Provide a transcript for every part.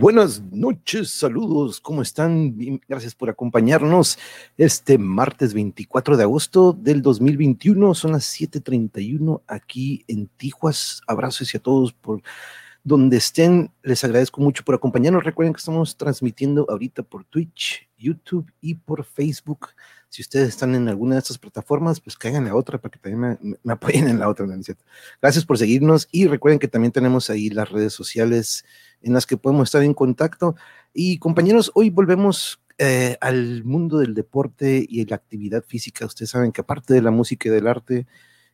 Buenas noches, saludos, ¿cómo están? gracias por acompañarnos este martes 24 de agosto del 2021, son las 7:31 aquí en Tijuas. Abrazos a todos por donde estén, les agradezco mucho por acompañarnos. Recuerden que estamos transmitiendo ahorita por Twitch, YouTube y por Facebook. Si ustedes están en alguna de estas plataformas, pues caigan en la otra para que también me, apoyen en la otra. Gracias por seguirnos y recuerden que también tenemos ahí las redes sociales en las que podemos estar en contacto. Y compañeros, hoy volvemos eh, al mundo del deporte y la actividad física. Ustedes saben que aparte de la música y del arte,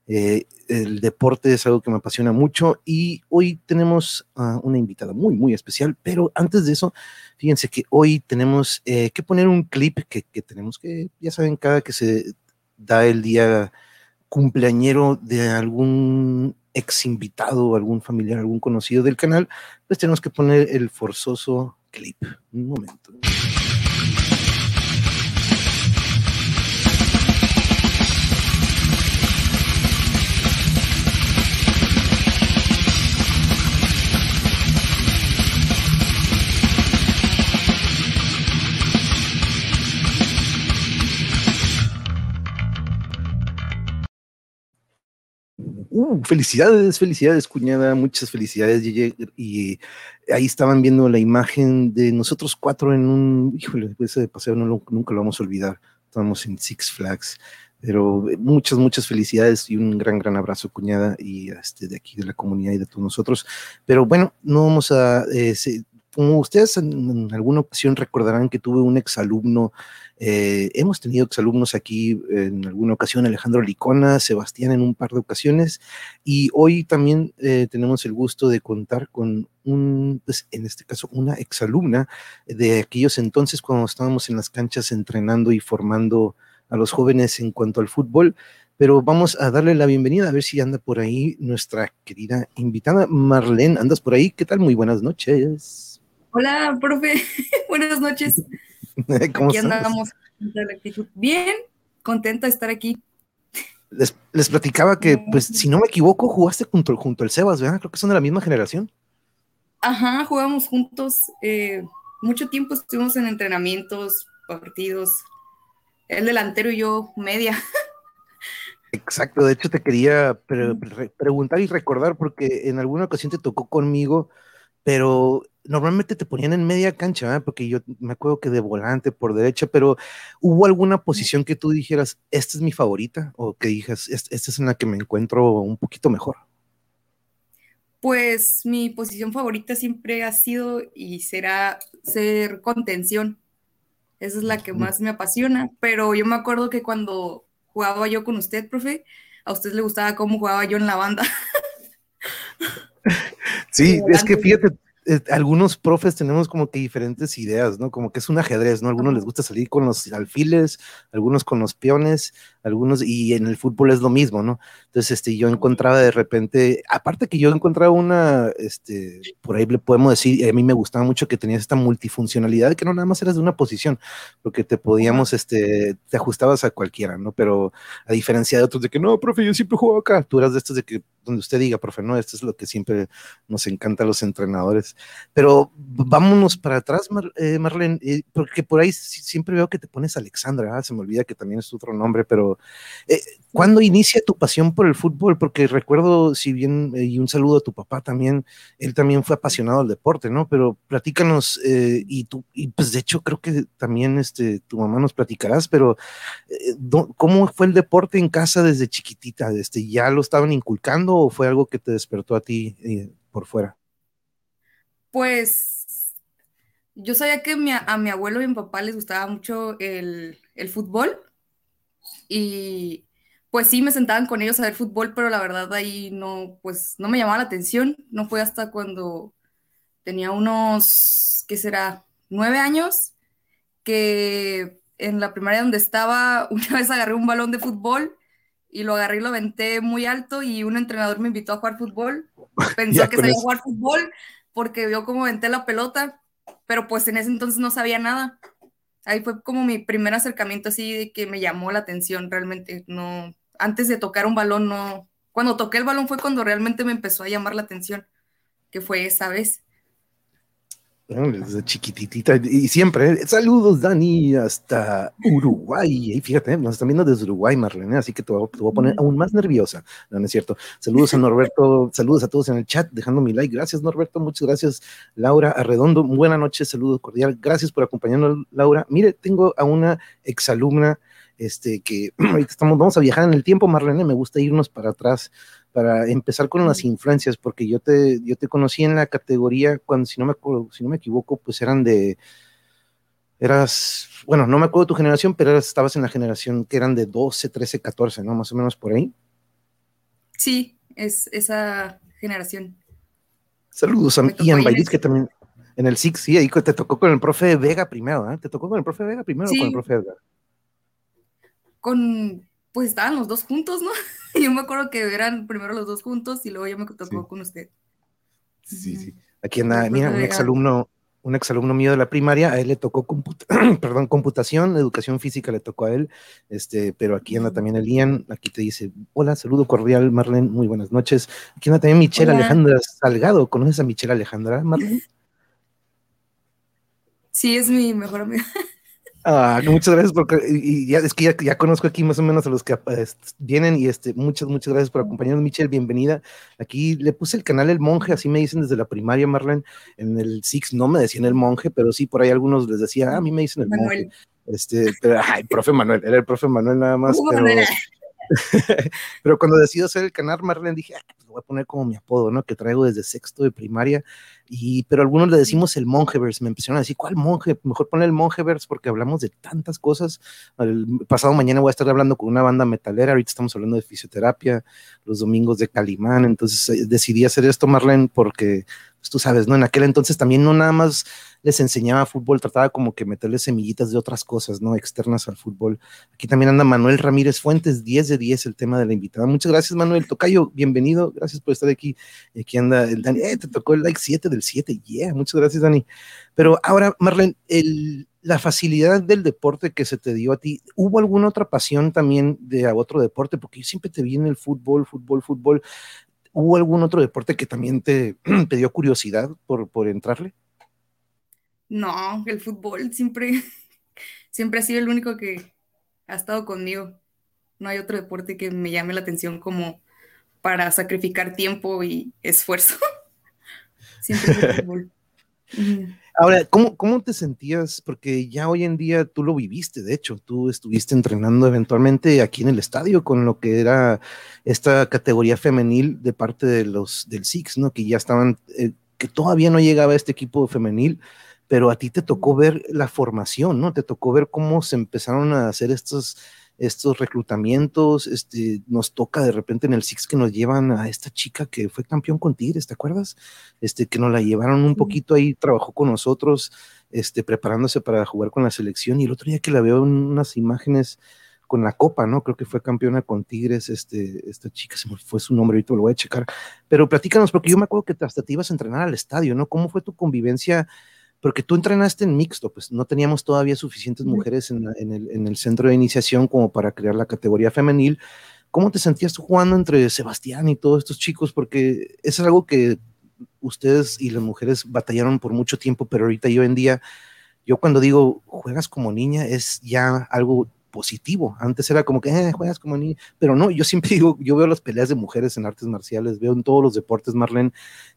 eh, el deporte es algo que me apasiona mucho y hoy tenemos a una invitada muy, muy especial, pero antes de eso, fíjense que hoy tenemos eh, que poner un clip que, que, tenemos que, ya saben, cada que se da el día cumpleañero de algún ex invitado algún familiar, algún conocido del canal, pues tenemos que poner el forzoso clip. Un momento. Uh, felicidades, felicidades, cuñada, muchas felicidades. Y, ahí estaban viendo la imagen de nosotros cuatro en un, híjole, ese paseo nunca lo vamos a olvidar. Estábamos en Six Flags, pero muchas, muchas felicidades y un gran, gran abrazo, cuñada, y este, de aquí, de la comunidad y de todos nosotros. Pero bueno, no vamos a, eh, como ustedes en, alguna ocasión recordarán que tuve un exalumno, eh, hemos tenido exalumnos aquí en alguna ocasión, Alejandro Licona, Sebastián en un par de ocasiones, y hoy también eh, tenemos el gusto de contar con un, pues en este caso, una exalumna de aquellos entonces cuando estábamos en las canchas entrenando y formando a los jóvenes en cuanto al fútbol pero vamos a darle la bienvenida a ver si anda por ahí nuestra querida invitada Marlene. ¿Andas por ahí? ¿Qué tal? Muy buenas noches. Hola, profe. Buenas noches. ¿Cómo aquí andamos. Bien, contenta de estar aquí. Les, platicaba que, pues, si no me equivoco, jugaste junto, junto al Sebas, ¿verdad? Creo que son de la misma generación. Ajá, jugamos juntos. Eh, mucho tiempo estuvimos en entrenamientos, partidos. El delantero y yo, media. Exacto, de hecho te quería preguntar y recordar porque en alguna ocasión te tocó conmigo, pero normalmente te ponían en media cancha, porque yo me acuerdo que de volante por derecha, pero ¿hubo alguna posición que tú dijeras, esta es mi favorita? O que dijeras, esta es en la que me encuentro un poquito mejor? Pues mi posición favorita siempre ha sido y será ser contención. Esa es la que más me apasiona, pero yo me acuerdo que cuando jugaba yo con usted, profe, a usted le gustaba cómo jugaba yo en la banda. Sí, es que fíjate, eh, algunos profes tenemos como que diferentes ideas, ¿no? Como que es un ajedrez, ¿no? Algunos les gusta salir con los alfiles, algunos con los peones, algunos, y en el fútbol es lo mismo, ¿no? Entonces, este, yo encontraba de repente, aparte que yo encontraba una, este, por ahí le podemos decir, a mí me gustaba mucho que tenías esta multifuncionalidad, que no nada más eras de una posición, porque te podíamos, este, te ajustabas a cualquiera, ¿no? Pero a diferencia de otros de que, no, profe, yo siempre juego acá, tú eras de estos de que, donde usted diga, profe, no, esto es lo que siempre nos encanta a los entrenadores. Pero vámonos para atrás, eh, Marlene, eh, porque por ahí siempre veo que te pones Alexandra, se me olvida que también es otro nombre, pero eh, ¿cuándo inicia tu pasión por el fútbol? Porque recuerdo, si bien, eh, y un saludo a tu papá también, él también fue apasionado del deporte, ¿no? Pero platícanos, eh, y tú, pues de hecho creo que también este, tu mamá nos platicarás, pero ¿cómo fue el deporte en casa desde chiquitita? Este, ¿Ya lo estaban inculcando o fue algo que te despertó a ti por fuera? Pues yo sabía que a mi abuelo y a mi papá les gustaba mucho el fútbol y pues sí me sentaban con ellos a ver fútbol, pero la verdad ahí no, pues no me llamaba la atención. No fue hasta cuando tenía unos, ¿qué será? Nueve años, que en la primaria donde estaba, una vez agarré un balón de fútbol y lo agarré y lo aventé muy alto y un entrenador me invitó a jugar fútbol. Pensó que sabía jugar fútbol porque vio cómo aventé la pelota, pero pues en ese entonces no sabía nada ahí fue como mi primer acercamiento así de que me llamó la atención realmente, no, antes de tocar un balón, no, cuando toqué el balón fue cuando realmente me empezó a llamar la atención, que fue esa vez. Desde chiquititita y siempre, ¿eh? saludos Dani, hasta Uruguay. Y fíjate, nos están viendo desde Uruguay, Marlene, así que te voy, a poner aún más nerviosa. No, no es cierto. Saludos a Norberto, saludos a todos en el chat, dejando mi like. Gracias, Norberto, muchas gracias, Laura Arredondo. Buenas noches, saludos cordial. Gracias por acompañarnos, Laura. Mire, tengo a una exalumna, este, que ahorita estamos, vamos a viajar en el tiempo, Marlene, me gusta irnos para atrás para empezar con las influencias, porque yo te, yo te conocí en la categoría, cuando, si no me si no me equivoco, pues eran de, eras, bueno, no me acuerdo de tu generación, pero estabas en la generación que eran de 12, 13, 14, ¿no? Más o menos por ahí. Sí, es esa generación. Saludos a Ian que también en el SIX, sí, ahí te tocó con el profe Vega primero, ¿eh? ¿Te tocó con el profe Vega primero o con el profe Edgar? Con, pues estaban los dos juntos, ¿no? yo me acuerdo que eran primero los dos juntos y luego ya me tocó con usted. Sí, sí. Aquí anda, mira, un exalumno, un exalumno mío de la primaria, a él le tocó perdón, computación, educación física le tocó a él, este, pero aquí anda también el Ian, aquí te dice, hola, saludo cordial, Marlene, muy buenas noches. Aquí anda también Michelle Alejandra Salgado, ¿conoces a Michelle Alejandra, Marlene? Sí, es mi mejor amiga. Ah, muchas gracias porque y ya es que ya, conozco aquí más o menos a los que pues, vienen y este muchas muchas gracias por acompañarnos Michelle, bienvenida. Aquí le puse el canal El Monje, así me dicen desde la primaria Marlene, en el Six no me decían El Monje, pero sí por ahí algunos les decía, ah, a mí me dicen El Monje. Este, pero ay, profe Manuel, era el profe Manuel nada más, pero pero cuando decido hacer el canal Marlene dije, ah, pues voy a poner como mi apodo, ¿no? Que traigo desde sexto de primaria y, pero algunos le decimos el Monjeverse, me empezaron a decir, ¿cuál monje? Mejor poner el Monjeverse porque hablamos de tantas cosas. El pasado mañana voy a estar hablando con una banda metalera, ahorita estamos hablando de fisioterapia, los domingos de Calimán, entonces eh, decidí hacer esto, Marlene, porque pues, tú sabes, ¿no? En aquel entonces también no nada más les enseñaba fútbol, trataba como que meterles semillitas de otras cosas, ¿no? Externas al fútbol. Aquí también anda Manuel Ramírez Fuentes, 10 de 10 el tema de la invitada. Muchas gracias, Manuel Tocayo, bienvenido, gracias por estar aquí. Aquí anda el Dani, eh, te tocó el like 7 del 7, yeah, muchas gracias, Dani. Pero ahora, Marlene, la facilidad del deporte que se te dio a ti, ¿hubo alguna otra pasión también de otro deporte? Porque yo siempre te vi en el fútbol, fútbol, fútbol. ¿Hubo algún otro deporte que también te, te dio curiosidad por, por entrarle? No, el fútbol siempre, siempre ha sido el único que ha estado conmigo. No hay otro deporte que me llame la atención como para sacrificar tiempo y esfuerzo. siempre el fútbol. Ahora, ¿cómo, ¿cómo te sentías? Porque ya hoy en día tú lo viviste, de hecho, tú estuviste entrenando eventualmente aquí en el estadio con lo que era esta categoría femenil de parte de los del Six, ¿no? Que ya estaban, eh, que todavía no llegaba este equipo femenil, pero a ti te tocó ver la formación, ¿no? Te tocó ver cómo se empezaron a hacer estos, estos reclutamientos, este, nos toca de repente en el Six que nos llevan a esta chica que fue campeón con Tigres, ¿te acuerdas? Este, que nos la llevaron un poquito ahí, trabajó con nosotros, este, preparándose para jugar con la selección, y el otro día que la veo en unas imágenes con la copa, ¿no? Creo que fue campeona con Tigres, este, esta chica, se me fue su nombre, ahorita lo voy a checar, pero platícanos, porque yo me acuerdo que hasta te ibas a entrenar al estadio, ¿no? ¿Cómo fue tu convivencia? Porque tú entrenaste en mixto, pues no teníamos todavía suficientes mujeres en, el, centro de iniciación como para crear la categoría femenil. ¿Cómo te sentías tú jugando entre Sebastián y todos estos chicos? Porque es algo que ustedes y las mujeres batallaron por mucho tiempo, pero ahorita yo en día, yo cuando digo juegas como niña es ya algo positivo. Antes era como que eh, juegas como niña, pero no, yo siempre digo, yo veo las peleas de mujeres en artes marciales, veo en todos los deportes, Marlene,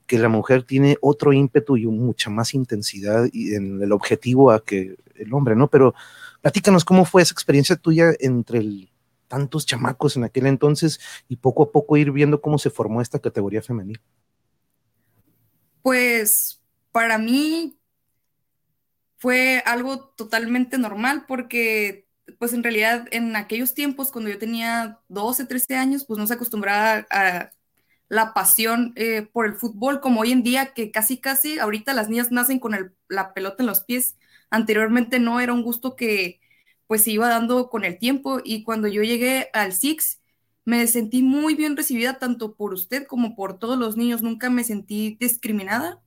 que la mujer tiene otro ímpetu y mucha más intensidad en el objetivo a que el hombre, ¿no? Pero platícanos cómo fue esa experiencia tuya entre tantos chamacos en aquel entonces y poco a poco ir viendo cómo se formó esta categoría femenil. Pues para mí fue algo totalmente normal porque pues en realidad en aquellos tiempos, cuando yo tenía 12, 13 años, pues no se acostumbraba a la pasión eh, por el fútbol, como hoy en día, que casi, casi, ahorita las niñas nacen con la pelota en los pies. Anteriormente no era un gusto que pues se iba dando con el tiempo y cuando yo llegué al Six, me sentí muy bien recibida tanto por usted como por todos los niños. Nunca me sentí discriminada,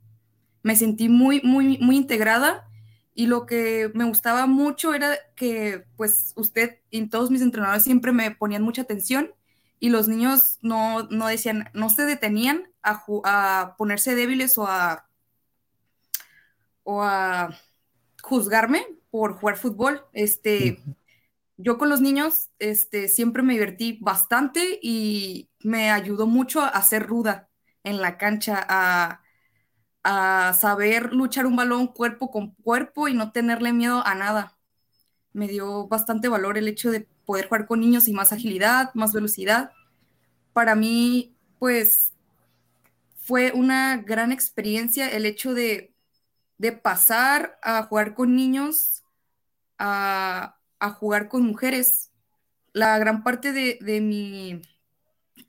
me sentí muy, muy, muy integrada y lo que me gustaba mucho era que pues usted y todos mis entrenadores siempre me ponían mucha atención y los niños no, no decían, no se detenían a, a ponerse débiles o a, o a juzgarme por jugar fútbol. Este, yo con los niños este, siempre me divertí bastante y me ayudó mucho a ser ruda en la cancha, a, a saber luchar un balón cuerpo con cuerpo y no tenerle miedo a nada. Me dio bastante valor el hecho de poder jugar con niños y más agilidad, más velocidad. Para mí, pues, fue una gran experiencia el hecho de, de pasar a jugar con niños a, a jugar con mujeres. La gran parte de, de, mi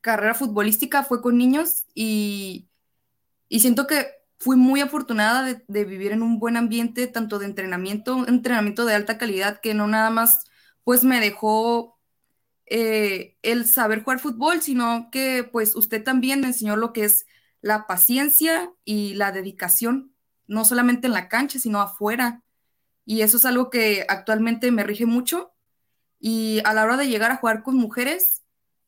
carrera futbolística fue con niños y, y siento que fui muy afortunada de, vivir en un buen ambiente, tanto de entrenamiento, entrenamiento de alta calidad, que no nada más pues me dejó eh, el saber jugar fútbol, sino que pues usted también me enseñó lo que es la paciencia y la dedicación, no solamente en la cancha, sino afuera. Y eso es algo que actualmente me rige mucho. Y a la hora de llegar a jugar con mujeres,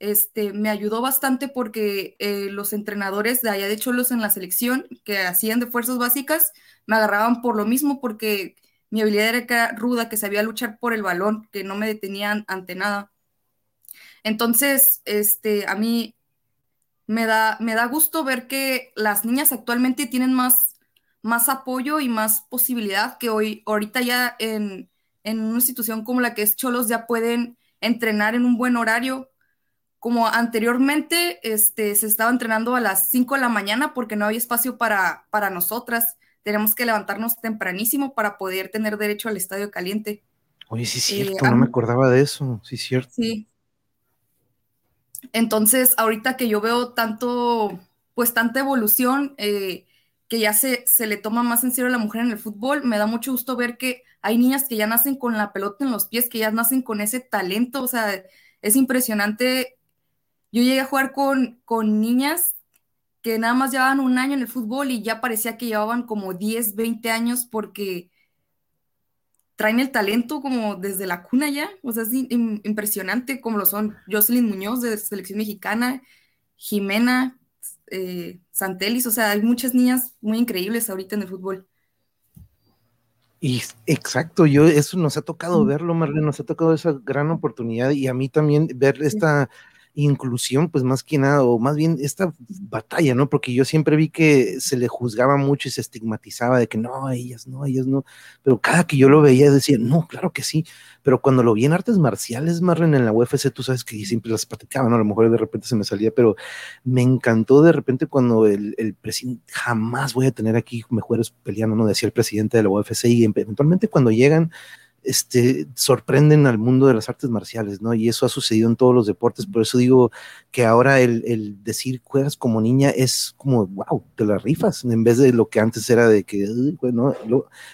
este, me ayudó bastante porque eh, los entrenadores de allá de Cholos en la selección que hacían de fuerzas básicas me agarraban por lo mismo porque mi habilidad era ruda, que sabía luchar por el balón, que no me detenían ante nada. Entonces, este, a mí me da, me da gusto ver que las niñas actualmente tienen más más apoyo y más posibilidad que hoy, ahorita ya en, en una institución como la que es Cholos ya pueden entrenar en un buen horario. Como anteriormente este, se estaba entrenando a las 5 de la mañana porque no había espacio para, para nosotras. Tenemos que levantarnos tempranísimo para poder tener derecho al estadio caliente. Oye, sí es eh, cierto, no me acordaba de eso, sí es cierto. Sí. Entonces, ahorita que yo veo tanto, pues tanta evolución, eh, que ya se, se le toma más en serio a la mujer en el fútbol. Me da mucho gusto ver que hay niñas que ya nacen con la pelota en los pies, que ya nacen con ese talento. O sea, es impresionante. Yo llegué a jugar con, con niñas que nada más llevaban un año en el fútbol y ya parecía que llevaban como 10, 20 años porque traen el talento como desde la cuna ya. O sea, es impresionante como lo son Jocelyn Muñoz de Selección Mexicana, Jimena, eh, Santelis, o sea, hay muchas niñas muy increíbles ahorita en el fútbol. Y exacto, yo eso nos ha tocado verlo, Marlene, nos ha tocado esa gran oportunidad y a mí también ver esta inclusión, pues más que nada, o más bien esta batalla, ¿no? Porque yo siempre vi que se le juzgaba mucho y se estigmatizaba de que no, ellas no, ellas no, pero cada que yo lo veía decía, no, claro que sí, pero cuando lo vi en artes marciales, Marlon, en la UFC, tú sabes que siempre las platicaba, ¿no? A lo mejor de repente se me salía, pero me encantó de repente cuando el, el presidente, jamás voy a tener aquí mejores peleando, ¿no? Decía el presidente de la UFC y eventualmente cuando llegan este, sorprenden al mundo de las artes marciales, ¿no? Y eso ha sucedido en todos los deportes, por eso digo que ahora el, decir juegas como niña es como, wow, te la rifas, en vez de lo que antes era de que, bueno,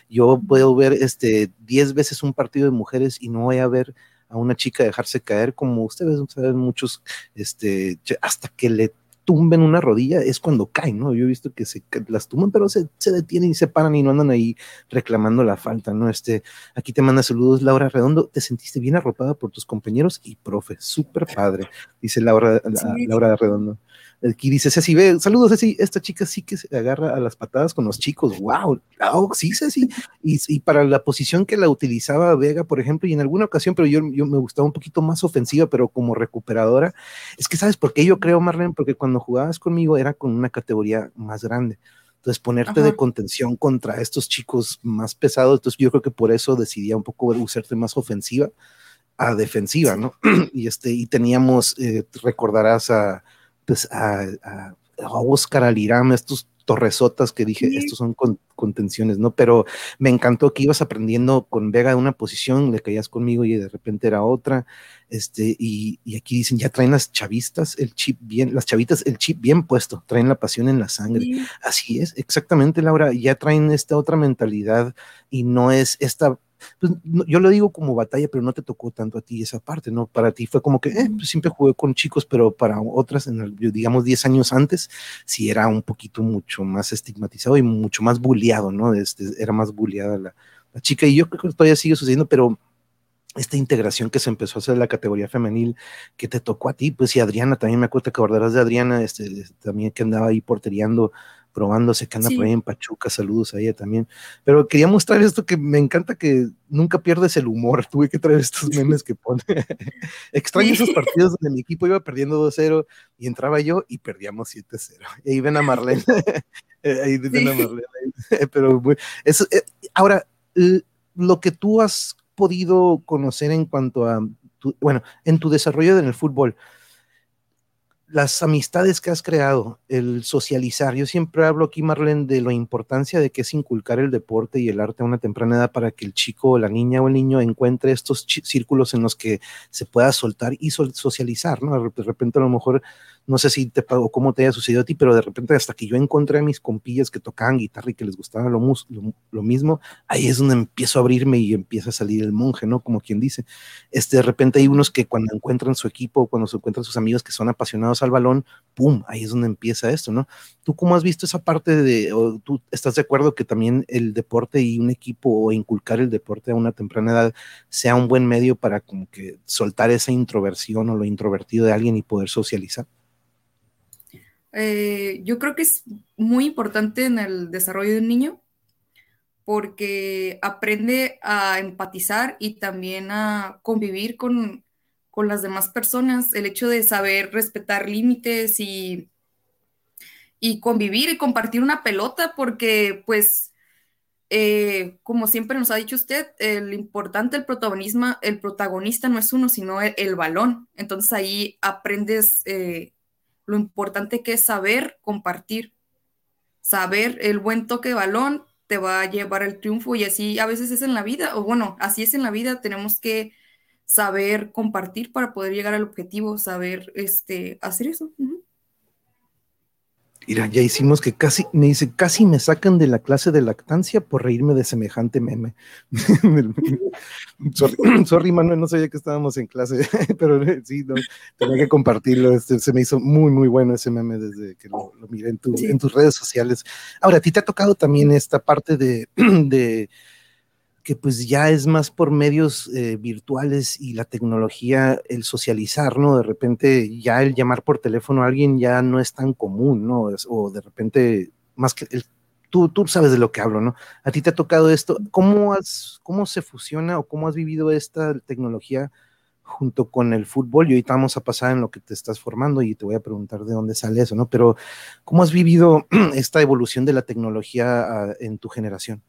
yo puedo ver este 10 veces un partido de mujeres y no voy a ver a una chica dejarse caer como ustedes saben muchos, este, hasta que le tumben una rodilla es cuando caen, ¿no? Yo he visto que se las tumban, pero se, se, detienen y se paran y no andan ahí reclamando la falta, ¿no? Este, aquí te manda saludos Laura Redondo, te sentiste bien arropada por tus compañeros y profe, súper padre, dice Laura, Laura Redondo. Aquí dice Ceci, ve, saludos Ceci, esta chica sí que se agarra a las patadas con los chicos, wow, oh, sí Ceci, y, y, para la posición que la utilizaba Vega, por ejemplo, y en alguna ocasión, pero yo, yo me gustaba un poquito más ofensiva, pero como recuperadora, es que sabes por qué yo creo, Marlene, porque cuando jugabas conmigo era con una categoría más grande, entonces ponerte de contención contra estos chicos más pesados, entonces yo creo que por eso decidía un poco usarte más ofensiva a defensiva, ¿no? y este, y teníamos, eh, recordarás a pues a, a, Oscar Alirama, estos torresotas que dije, estos son contenciones, ¿no? Pero me encantó que ibas aprendiendo con Vega de una posición, le caías conmigo y de repente era otra, este, y, y, aquí dicen, ya traen las chavistas el chip bien, las chavitas el chip bien puesto, traen la pasión en la sangre. Así es, exactamente, Laura, ya traen esta otra mentalidad y no es esta pues, yo lo digo como batalla, pero no te tocó tanto a ti esa parte, ¿no? Para ti fue como que, eh, pues siempre jugué con chicos, pero para otras, en el, digamos, 10 años antes, sí era un poquito mucho más estigmatizado y mucho más bulleado, ¿no? Este, era más bulleada la, la chica, y yo creo que todavía sigue sucediendo, pero esta integración que se empezó a hacer en la categoría femenil que te tocó a ti, pues y Adriana, también me acuerdo que acordarás de Adriana, este, también que andaba ahí porteriando, probándose, que anda por ahí en Pachuca, saludos a ella también. Pero quería mostrar esto que me encanta que nunca pierdes el humor, tuve que traer estos memes que pone. Extraño esos partidos donde mi equipo iba perdiendo 2-0 y entraba yo y perdíamos 7-0. Y ahí ven a Marlene, ahí ven a Marlene, pero eso, eh, ahora, lo que tú has podido conocer en cuanto a, bueno, en tu desarrollo en el fútbol? Las amistades que has creado, el socializar. Yo siempre hablo aquí, Marlene, de la importancia de que es inculcar el deporte y el arte a una temprana edad para que el chico, la niña o el niño encuentre estos círculos en los que se pueda soltar y socializar, ¿no? De repente a lo mejor no sé si te o cómo te haya sucedido a ti, pero de repente hasta que yo encontré a mis compillas que tocaban guitarra y que les gustaba lo, lo, mismo, ahí es donde empiezo a abrirme y empieza a salir el monje, ¿no? Como quien dice. Este, de repente hay unos que cuando encuentran su equipo, cuando se encuentran sus amigos que son apasionados al balón, ¡pum! Ahí es donde empieza esto, ¿no? ¿Tú cómo has visto esa parte de, o tú estás de acuerdo que también el deporte y un equipo o inculcar el deporte a una temprana edad sea un buen medio para como que soltar esa introversión o lo introvertido de alguien y poder socializar? Eh, yo creo que es muy importante en el desarrollo de un niño porque aprende a empatizar y también a convivir con, las demás personas. El hecho de saber respetar límites y, y convivir y compartir una pelota porque pues... Eh, como siempre nos ha dicho usted, el importante, el protagonismo, el protagonista no es uno, sino el, balón. Entonces ahí aprendes eh, lo importante que es saber compartir, saber el buen toque de balón te va a llevar al triunfo y así a veces es en la vida, o bueno, así es en la vida, tenemos que saber compartir para poder llegar al objetivo, saber este, hacer eso. Mira, ya hicimos que casi, me dice, casi me sacan de la clase de lactancia por reírme de semejante meme. sorry, Manuel, no sabía que estábamos en clase, pero sí, tenía que compartirlo. Este, se me hizo muy, muy bueno ese meme desde que lo, miré en, en, tus redes sociales. Ahora, a ti te ha tocado también esta parte de, de que pues ya es más por medios eh, virtuales y la tecnología, el socializar, ¿no? De repente ya el llamar por teléfono a alguien ya no es tan común, ¿no? o de repente, más que el, tú, tú sabes de lo que hablo, ¿no? A ti te ha tocado esto, ¿cómo, has, cómo se fusiona o cómo has vivido esta tecnología junto con el fútbol? Y ahorita vamos a pasar en lo que te estás formando y te voy a preguntar de dónde sale eso, ¿no? Pero ¿cómo has vivido esta evolución de la tecnología ah, en tu generación?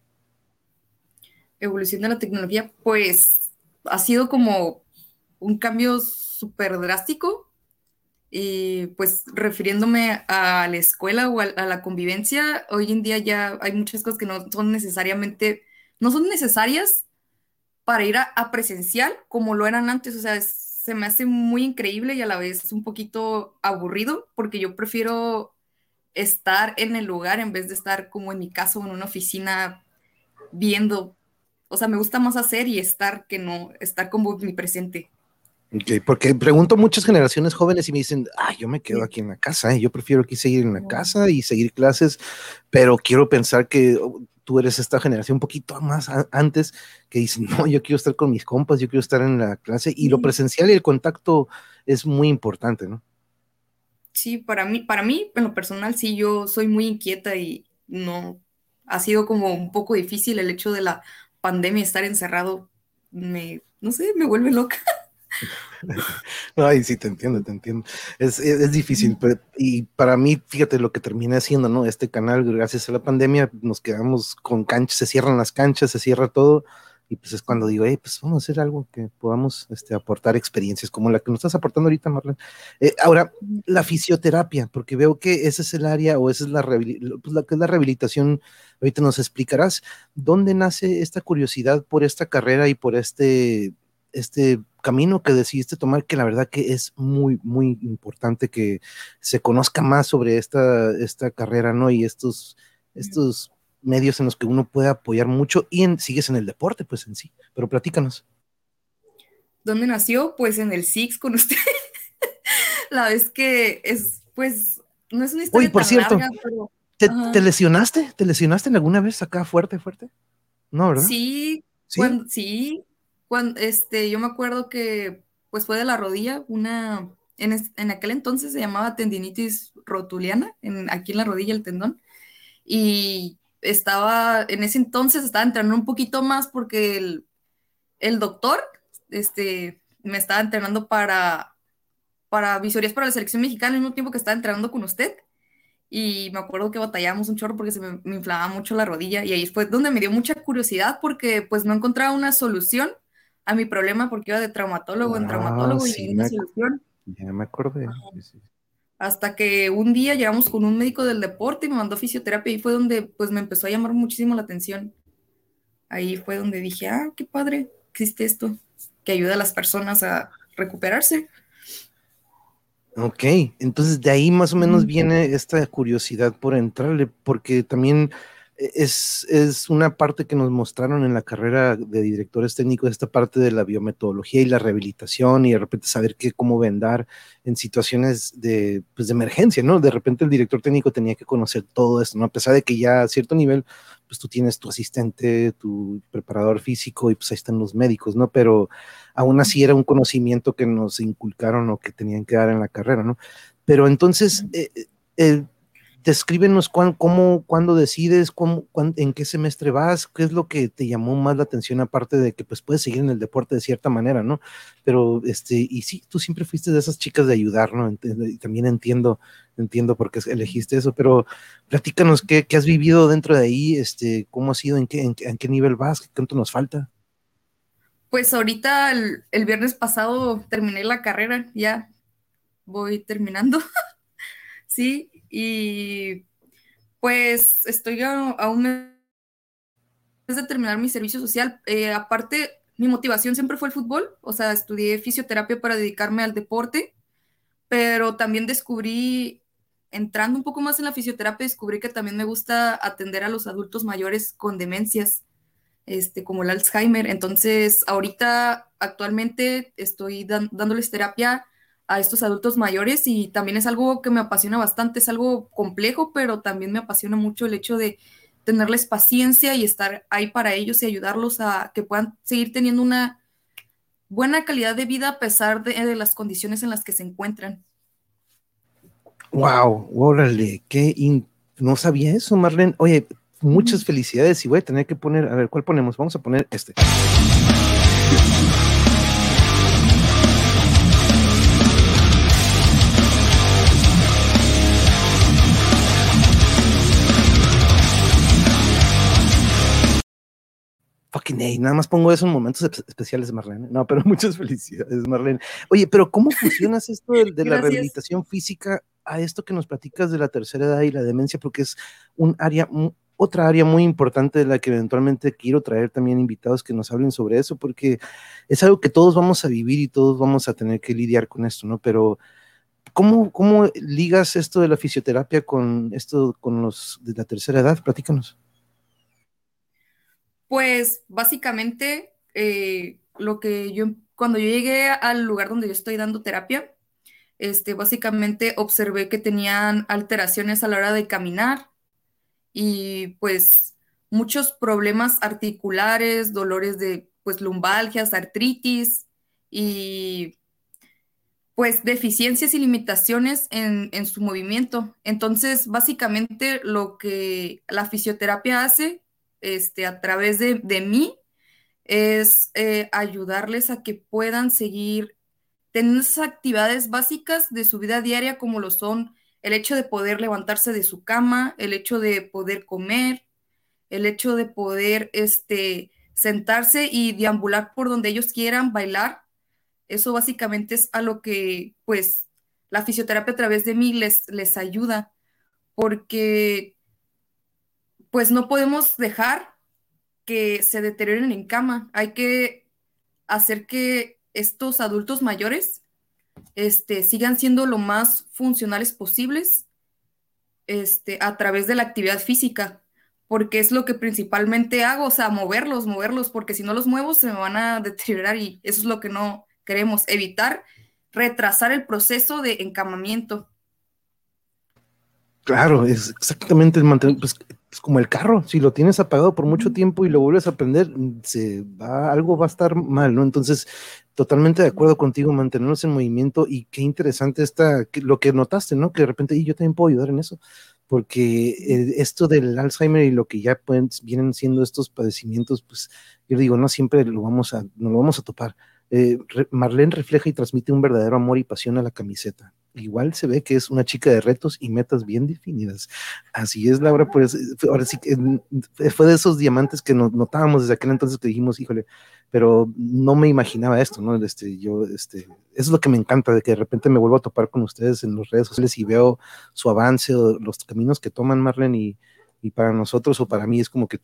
Evolución de la tecnología, pues ha sido como un cambio súper drástico. Y pues refiriéndome a la escuela o a, la convivencia, hoy en día ya hay muchas cosas que no son necesariamente, no son necesarias para ir a, presencial como lo eran antes. O sea, se me hace muy increíble y a la vez un poquito aburrido porque yo prefiero estar en el lugar en vez de estar como en mi caso en una oficina viendo o sea, me gusta más hacer y estar que no estar como mi presente. Ok, porque pregunto a muchas generaciones jóvenes y me dicen, ah, yo me quedo aquí en la casa, ¿eh? yo prefiero aquí seguir en la casa y seguir clases, pero quiero pensar que oh, tú eres esta generación un poquito más antes que dicen, no, yo quiero estar con mis compas, yo quiero estar en la clase y lo presencial y el contacto es muy importante, ¿no? Sí, para mí, para mí, en lo personal, sí, yo soy muy inquieta y no, ha sido como un poco difícil el hecho de la pandemia, estar encerrado, me, no sé, me vuelve loca. Ay, sí, te entiendo, te entiendo. Es, es, difícil, y para mí, fíjate lo que terminé haciendo, ¿no? Este canal, gracias a la pandemia, nos quedamos con canchas, se cierran las canchas, se cierra todo, y pues es cuando digo, hey, pues vamos a hacer algo que podamos este, aportar experiencias como la que nos estás aportando ahorita, Marlene. Eh, ahora, la fisioterapia, porque veo que ese es el área o esa es la, pues la, la rehabilitación, ahorita nos explicarás, ¿dónde nace esta curiosidad por esta carrera y por este, este camino que decidiste tomar, que la verdad que es muy, muy importante que se conozca más sobre esta, esta carrera, ¿no? Y estos, estos medios en los que uno puede apoyar mucho y en, sigues en el deporte, pues en sí. Pero platícanos. ¿Dónde nació? Pues en el Six con usted. la vez que es, pues, no es una historia Uy, por cierto, ¿te, lesionaste? ¿Te lesionaste en alguna vez acá fuerte, fuerte? No, ¿verdad? Sí, ¿Sí? Cuando, sí. cuando, este, yo me acuerdo que pues fue de la rodilla, una, en, aquel entonces se llamaba tendinitis rotuliana, en, aquí en la rodilla el tendón, y estaba, en ese entonces estaba entrenando un poquito más porque el, el doctor, este, me estaba entrenando para, para visorías para la selección mexicana al mismo tiempo que estaba entrenando con usted. Y me acuerdo que batallamos un chorro porque se me, inflamaba mucho la rodilla y ahí fue donde me dio mucha curiosidad porque pues no encontraba una solución a mi problema porque iba de traumatólogo en traumatólogo y una solución. Ya me acordé. Hasta que un día llegamos con un médico del deporte y me mandó fisioterapia y fue donde pues me empezó a llamar muchísimo la atención. Ahí fue donde dije, ah, qué padre, existe esto, que ayuda a las personas a recuperarse. Ok, entonces de ahí más o menos viene esta curiosidad por entrarle, porque también es, es, una parte que nos mostraron en la carrera de directores técnicos, esta parte de la biometodología y la rehabilitación y de repente saber qué, cómo vendar en situaciones de, pues de emergencia, ¿no? De repente el director técnico tenía que conocer todo esto, ¿no? A pesar de que ya a cierto nivel, pues tú tienes tu asistente, tu preparador físico y pues ahí están los médicos, ¿no? Pero aún así era un conocimiento que nos inculcaron o que tenían que dar en la carrera, ¿no? Pero entonces... Eh, eh, descríbenos cómo, cuándo decides, en qué semestre vas, qué es lo que te llamó más la atención, aparte de que pues puedes seguir en el deporte de cierta manera, ¿no? Pero, este, y sí, tú siempre fuiste de esas chicas de ayudar, ¿no? Y también entiendo, entiendo por qué elegiste eso, pero platícanos qué, has vivido dentro de ahí, este, cómo ha sido, en qué, en, qué nivel vas, qué nos falta. Pues ahorita el, el viernes pasado terminé la carrera, ya voy terminando. sí, y pues estoy a, un mes de terminar mi servicio social. Eh, aparte, mi motivación siempre fue el fútbol, o sea, estudié fisioterapia para dedicarme al deporte, pero también descubrí, entrando un poco más en la fisioterapia, descubrí que también me gusta atender a los adultos mayores con demencias, este, como el Alzheimer. Entonces, ahorita, actualmente, estoy dándoles terapia a estos adultos mayores y también es algo que me apasiona bastante, es algo complejo, pero también me apasiona mucho el hecho de tenerles paciencia y estar ahí para ellos y ayudarlos a que puedan seguir teniendo una buena calidad de vida a pesar de, las condiciones en las que se encuentran. Wow, órale, qué no sabía eso, Marlene. Oye, muchas felicidades y voy a tener que poner, a ver, ¿cuál ponemos? Vamos a poner este. Fucking nada más pongo eso en momentos especiales, Marlene. No, pero muchas felicidades, Marlene. Oye, pero ¿cómo fusionas esto de, la rehabilitación física a esto que nos platicas de la tercera edad y la demencia? Porque es un área, otra área muy importante de la que eventualmente quiero traer también invitados que nos hablen sobre eso, porque es algo que todos vamos a vivir y todos vamos a tener que lidiar con esto, ¿no? Pero ¿cómo, cómo ligas esto de la fisioterapia con esto, con los de la tercera edad? Platícanos. Pues básicamente eh, lo que yo, cuando yo llegué al lugar donde yo estoy dando terapia, este, básicamente observé que tenían alteraciones a la hora de caminar y pues muchos problemas articulares, dolores de pues lumbalgias, artritis y pues deficiencias y limitaciones en, en, su movimiento. Entonces, básicamente lo que la fisioterapia hace este, a través de, mí es eh, ayudarles a que puedan seguir teniendo esas actividades básicas de su vida diaria como lo son el hecho de poder levantarse de su cama, el hecho de poder comer, el hecho de poder este, sentarse y deambular por donde ellos quieran, bailar. Eso básicamente es a lo que pues la fisioterapia a través de mí les, les ayuda, porque pues no podemos dejar que se deterioren en cama. Hay que hacer que estos adultos mayores este, sigan siendo lo más funcionales posibles este, a través de la actividad física, porque es lo que principalmente hago, o sea, moverlos, moverlos, porque si no los muevo se me van a deteriorar y eso es lo que no queremos, evitar retrasar el proceso de encamamiento. Claro, es exactamente mantener, pues es como el carro, si lo tienes apagado por mucho tiempo y lo vuelves a prender, se va, algo va a estar mal, ¿no? Entonces, totalmente de acuerdo contigo, mantenernos en movimiento y qué interesante está lo que notaste, ¿no? Que de repente, y yo también puedo ayudar en eso, porque eh, esto del Alzheimer y lo que ya pueden, vienen siendo estos padecimientos, pues yo digo, no siempre lo vamos a, no lo vamos a topar. Eh, Marlene refleja y transmite un verdadero amor y pasión a la camiseta igual se ve que es una chica de retos y metas bien definidas. Así es, Laura, pues ahora sí que fue de esos diamantes que nos notábamos desde aquel entonces que dijimos, híjole, pero no me imaginaba esto, ¿no? Este, yo, este, es lo que me encanta, de que de repente me vuelvo a topar con ustedes en las redes sociales y veo su avance o los caminos que toman Marlene y, y para nosotros o para mí es como que,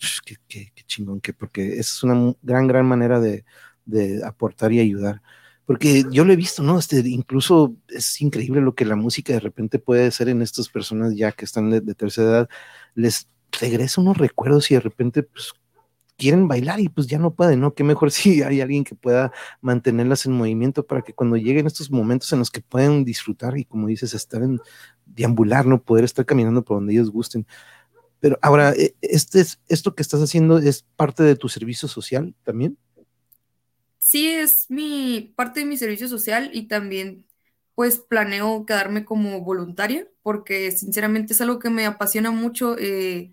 qué, chingón, que porque es una gran, gran manera de, de aportar y ayudar porque yo lo he visto, ¿no? Este, incluso es increíble lo que la música de repente puede hacer en estas personas ya que están de, tercera edad, les regresa unos recuerdos y de repente pues, quieren bailar y pues ya no pueden, ¿no? Qué mejor si hay alguien que pueda mantenerlas en movimiento para que cuando lleguen estos momentos en los que pueden disfrutar y como dices, estar en deambular, ¿no? Poder estar caminando por donde ellos gusten. Pero ahora, e, este, ¿esto que estás haciendo es parte de tu servicio social también? Sí es mi parte de mi servicio social y también pues planeo quedarme como voluntaria porque sinceramente es algo que me apasiona mucho. Eh,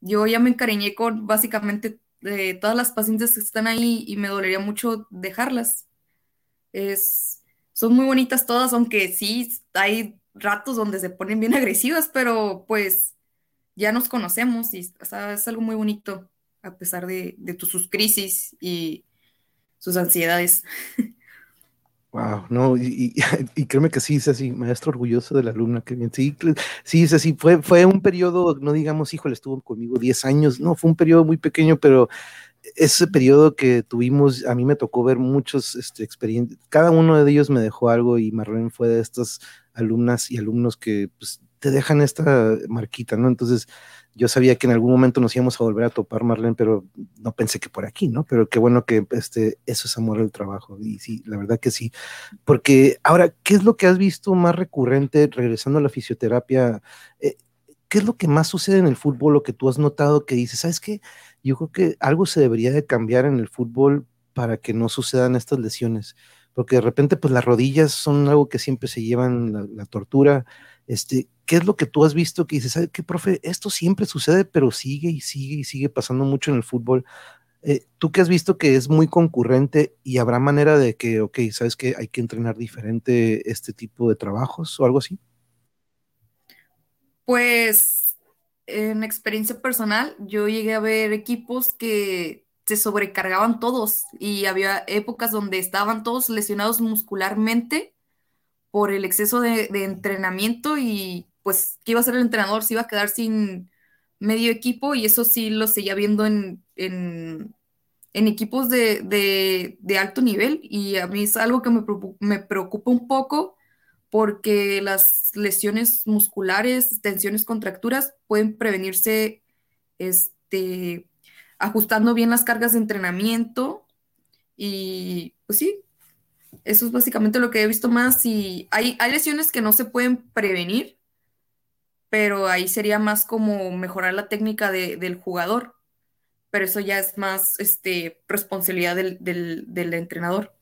yo ya me encariñé con básicamente eh, todas las pacientes que están ahí y me dolería mucho dejarlas. Es, son muy bonitas todas, aunque sí hay ratos donde se ponen bien agresivas, pero pues ya nos conocemos y es algo muy bonito a pesar de, de tus crisis y sus ansiedades. Wow, no, y, créeme que sí, es así, maestro orgulloso de la alumna, que bien, sí, sí, es así, fue, fue un periodo, no digamos, híjole, estuvo conmigo 10 años, no, fue un periodo muy pequeño, pero ese periodo que tuvimos, a mí me tocó ver muchos este, experiencias, cada uno de ellos me dejó algo y Marlene fue de estas alumnas y alumnos que pues, te dejan esta marquita, ¿no? Entonces, yo sabía que en algún momento nos íbamos a volver a topar, Marlene, pero no pensé que por aquí, ¿no? Pero qué bueno que este, eso es amor al trabajo. Y sí, la verdad que sí. Porque ahora, ¿qué es lo que has visto más recurrente regresando a la fisioterapia? Eh, ¿Qué es lo que más sucede en el fútbol, lo que tú has notado que dices, sabes qué? Yo creo que algo se debería de cambiar en el fútbol para que no sucedan estas lesiones. Porque de repente, pues las rodillas son algo que siempre se llevan la tortura. Este, ¿qué es lo que tú has visto que dices, ¿sabes qué, profe? Esto siempre sucede, pero sigue y sigue y sigue pasando mucho en el fútbol. Eh, tú que has visto que es muy concurrente y habrá manera de que, ok, ¿sabes que hay que entrenar diferente este tipo de trabajos o algo así? Pues en experiencia personal, yo llegué a ver equipos que se sobrecargaban todos y había épocas donde estaban todos lesionados muscularmente por el exceso de entrenamiento y pues, ¿qué iba a ser el entrenador? Se iba a quedar sin medio equipo y eso sí lo seguía viendo en, en, equipos de, alto nivel y a mí es algo que me, me preocupa un poco porque las lesiones musculares, tensiones, contracturas pueden prevenirse este, ajustando bien las cargas de entrenamiento y pues sí, eso es básicamente lo que he visto más y hay, hay lesiones que no se pueden prevenir pero ahí sería más como mejorar la técnica del jugador, pero eso ya es más este, responsabilidad del, entrenador.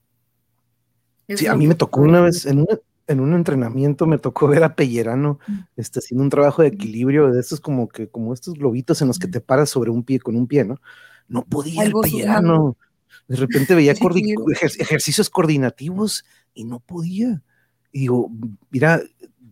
sí, a mí me tocó una vez en, en un entrenamiento, me tocó ver a Pellerano mm. este, haciendo un trabajo de equilibrio de estos como que como estos globitos en los que te paras sobre un pie con un pie, ¿no? No podía el Pellerano. De repente veía ejercicios coordinativos y no podía. Y digo, mira,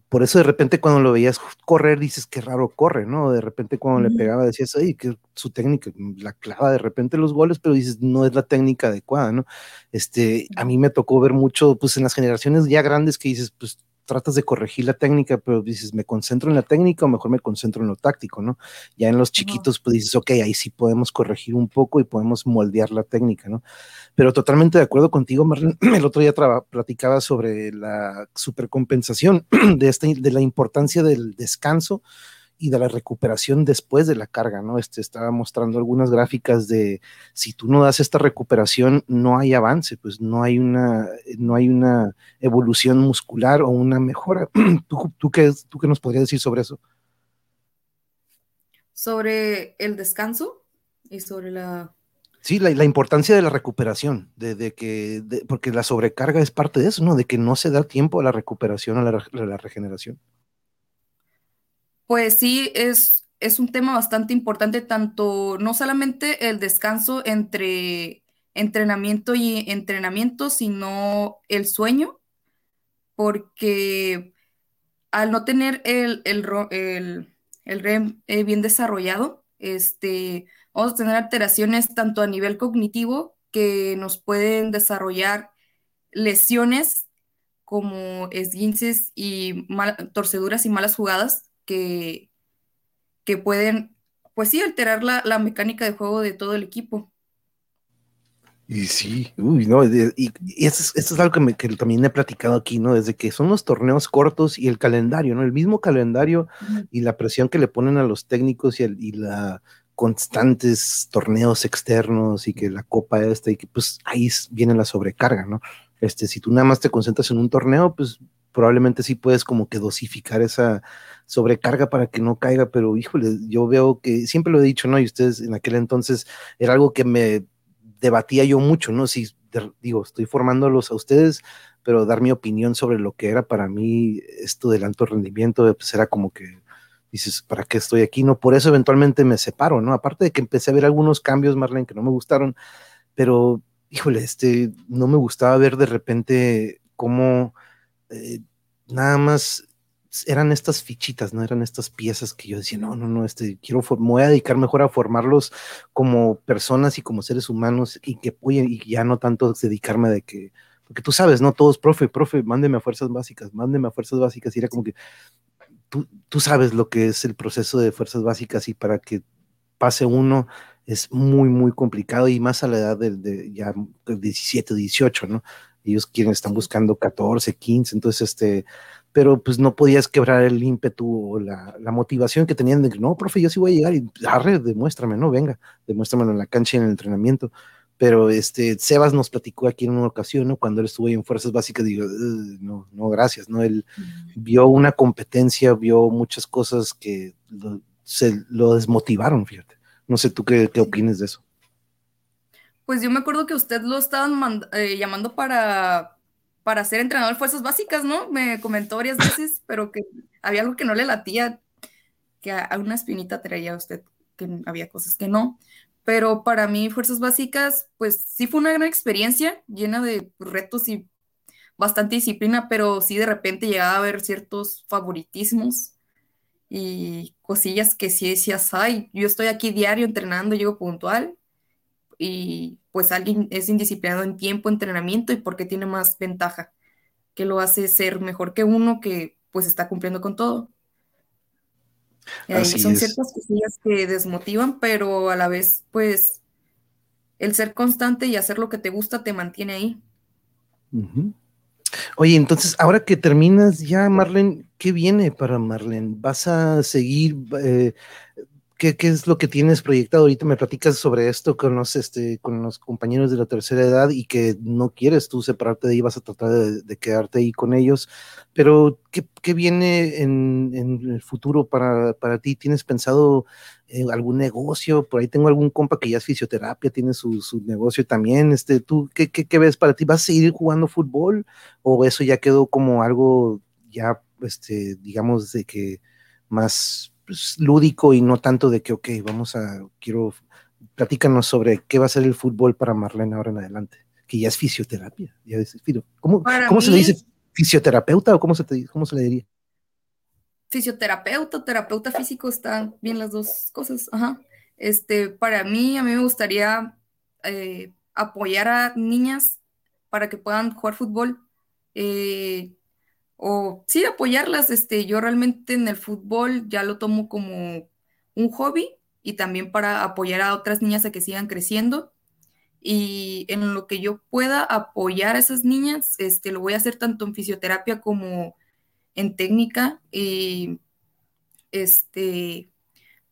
por eso de repente cuando lo veías correr dices qué raro corre, ¿no? De repente cuando le pegaba decías, ay, que su técnica, la clava de repente los goles, pero dices, no es la técnica adecuada, ¿no? Este, a mí me tocó ver mucho, pues en las generaciones ya grandes que dices, pues tratas de corregir la técnica, pero dices, ¿me concentro en la técnica o mejor me concentro en lo táctico, no? Ya en los chiquitos, pues dices, ok, ahí sí podemos corregir un poco y podemos moldear la técnica, ¿no? Pero totalmente de acuerdo contigo, Marlene. El otro día platicaba sobre la supercompensación de, esta, de la importancia del descanso y de la recuperación después de la carga, ¿no? Este estaba mostrando algunas gráficas de si tú no das esta recuperación, no hay avance, pues no hay una, no hay una evolución muscular o una mejora. ¿Tú, tú, qué, ¿Tú qué nos podrías decir sobre eso? Sobre el descanso y sobre la... Sí, la, importancia de la recuperación, de, que, porque la sobrecarga es parte de eso, ¿no? De que no se da tiempo a la recuperación, a la, regeneración. Pues sí, es, es un tema bastante importante, tanto no solamente el descanso entre entrenamiento y entrenamiento, sino el sueño, porque al no tener el, el, el, REM eh, bien desarrollado, este, vamos a tener alteraciones tanto a nivel cognitivo que nos pueden desarrollar lesiones como esguinces y torceduras y malas jugadas que, que pueden, pues sí, alterar la, la mecánica de juego de todo el equipo. Y sí, uy, no, y, esto, es, algo que, me, que, también he platicado aquí, ¿no? Desde que son los torneos cortos y el calendario, ¿no? El mismo calendario y la presión que le ponen a los técnicos y, el, y la constantes torneos externos y que la copa esta y que pues ahí viene la sobrecarga, ¿no? Este, si tú nada más te concentras en un torneo, pues probablemente sí puedes como que dosificar esa sobrecarga para que no caiga, pero híjole, yo veo que siempre lo he dicho, ¿no? Y ustedes en aquel entonces era algo que me debatía yo mucho, ¿no? Si digo, estoy formándolos a ustedes, pero dar mi opinión sobre lo que era para mí esto del alto rendimiento, pues era como que dices, ¿para qué estoy aquí? No, por eso eventualmente me separo, ¿no? Aparte de que empecé a ver algunos cambios, Marlene, que no me gustaron, pero híjole, este, no me gustaba ver de repente cómo eh, nada más eran estas fichitas, no eran estas piezas que yo decía, no, no, no, este, quiero, me voy a dedicar mejor a formarlos como personas y como seres humanos y que, y ya no tanto dedicarme de que, porque tú sabes, no todos, profe, profe, mándeme a fuerzas básicas, mándeme a fuerzas básicas y era como que tú, tú sabes lo que es el proceso de fuerzas básicas y para que pase uno es muy, muy complicado y más a la edad de, de ya 17, 18, ¿no? Ellos quieren, están buscando 14, 15, entonces este pero pues no podías quebrar el ímpetu o la, motivación que tenían de que no, profe, yo sí voy a llegar y arre, demuéstrame, no, venga, demuéstramelo en la cancha y en el entrenamiento. Pero este, Sebas nos platicó aquí en una ocasión, ¿no? Cuando él estuvo ahí en Fuerzas Básicas, digo, no, no, gracias, ¿no? Él vio una competencia, vio muchas cosas que se lo desmotivaron, fíjate. No sé tú qué, qué opines de eso. Pues yo me acuerdo que usted lo estaban eh, llamando para para ser entrenador de fuerzas básicas, ¿no? Me comentó varias veces, pero que había algo que no le latía, que a una espinita traía usted, que había cosas que no. Pero para mí, fuerzas básicas, pues sí fue una gran experiencia, llena de retos y bastante disciplina, pero sí de repente llegaba a haber ciertos favoritismos y cosillas que sí decías, ay, yo estoy aquí diario entrenando, llego puntual y pues alguien es indisciplinado en tiempo, entrenamiento y porque tiene más ventaja, que lo hace ser mejor que uno que pues está cumpliendo con todo. son ciertas cosillas que desmotivan, pero a la vez pues el ser constante y hacer lo que te gusta te mantiene ahí. Oye, entonces, ahora que terminas ya, Marlene, ¿qué viene para Marlene? ¿Vas a seguir eh, ¿Qué, es lo que tienes proyectado? Ahorita me platicas sobre esto con los, este, con los compañeros de la tercera edad y que no quieres tú separarte de ahí, vas a tratar de, quedarte ahí con ellos. Pero, ¿qué, viene en, el futuro para, ti? ¿Tienes pensado algún negocio? Por ahí tengo algún compa que ya es fisioterapia, tiene su, negocio también. Este, ¿Tú qué, qué, ves para ti? ¿Vas a seguir jugando fútbol o eso ya quedó como algo ya, este, digamos, de que más pues, lúdico y no tanto de que, ok, vamos a, quiero, platícanos sobre qué va a ser el fútbol para Marlene ahora en adelante, que ya es fisioterapia. Ya es, ¿Cómo, ¿cómo se le dice? ¿Fisioterapeuta o cómo se, te, cómo se le diría? Fisioterapeuta, terapeuta físico, están bien las dos cosas. Ajá. Este, para mí, a mí me gustaría eh, apoyar a niñas para que puedan jugar fútbol. Eh, o sí apoyarlas. Este, yo realmente en el fútbol ya lo tomo como un hobby y también para apoyar a otras niñas a que sigan creciendo. Y en lo que yo pueda apoyar a esas niñas, este, lo voy a hacer tanto en fisioterapia como en técnica. Y este,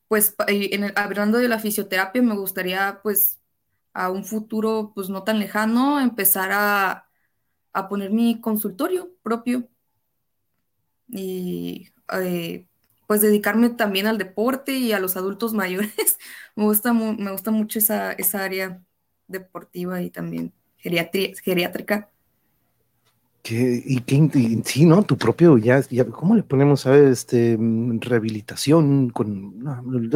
pues en hablando de la fisioterapia, me gustaría pues a un futuro pues no tan lejano empezar a, a poner mi consultorio propio y eh, pues dedicarme también al deporte y a los adultos mayores. me, gusta me gusta mucho esa, esa área deportiva y también geriátrica. Y que sí, ¿no? Tu propio, ya, ya, ¿cómo le ponemos, a este, mm, rehabilitación con,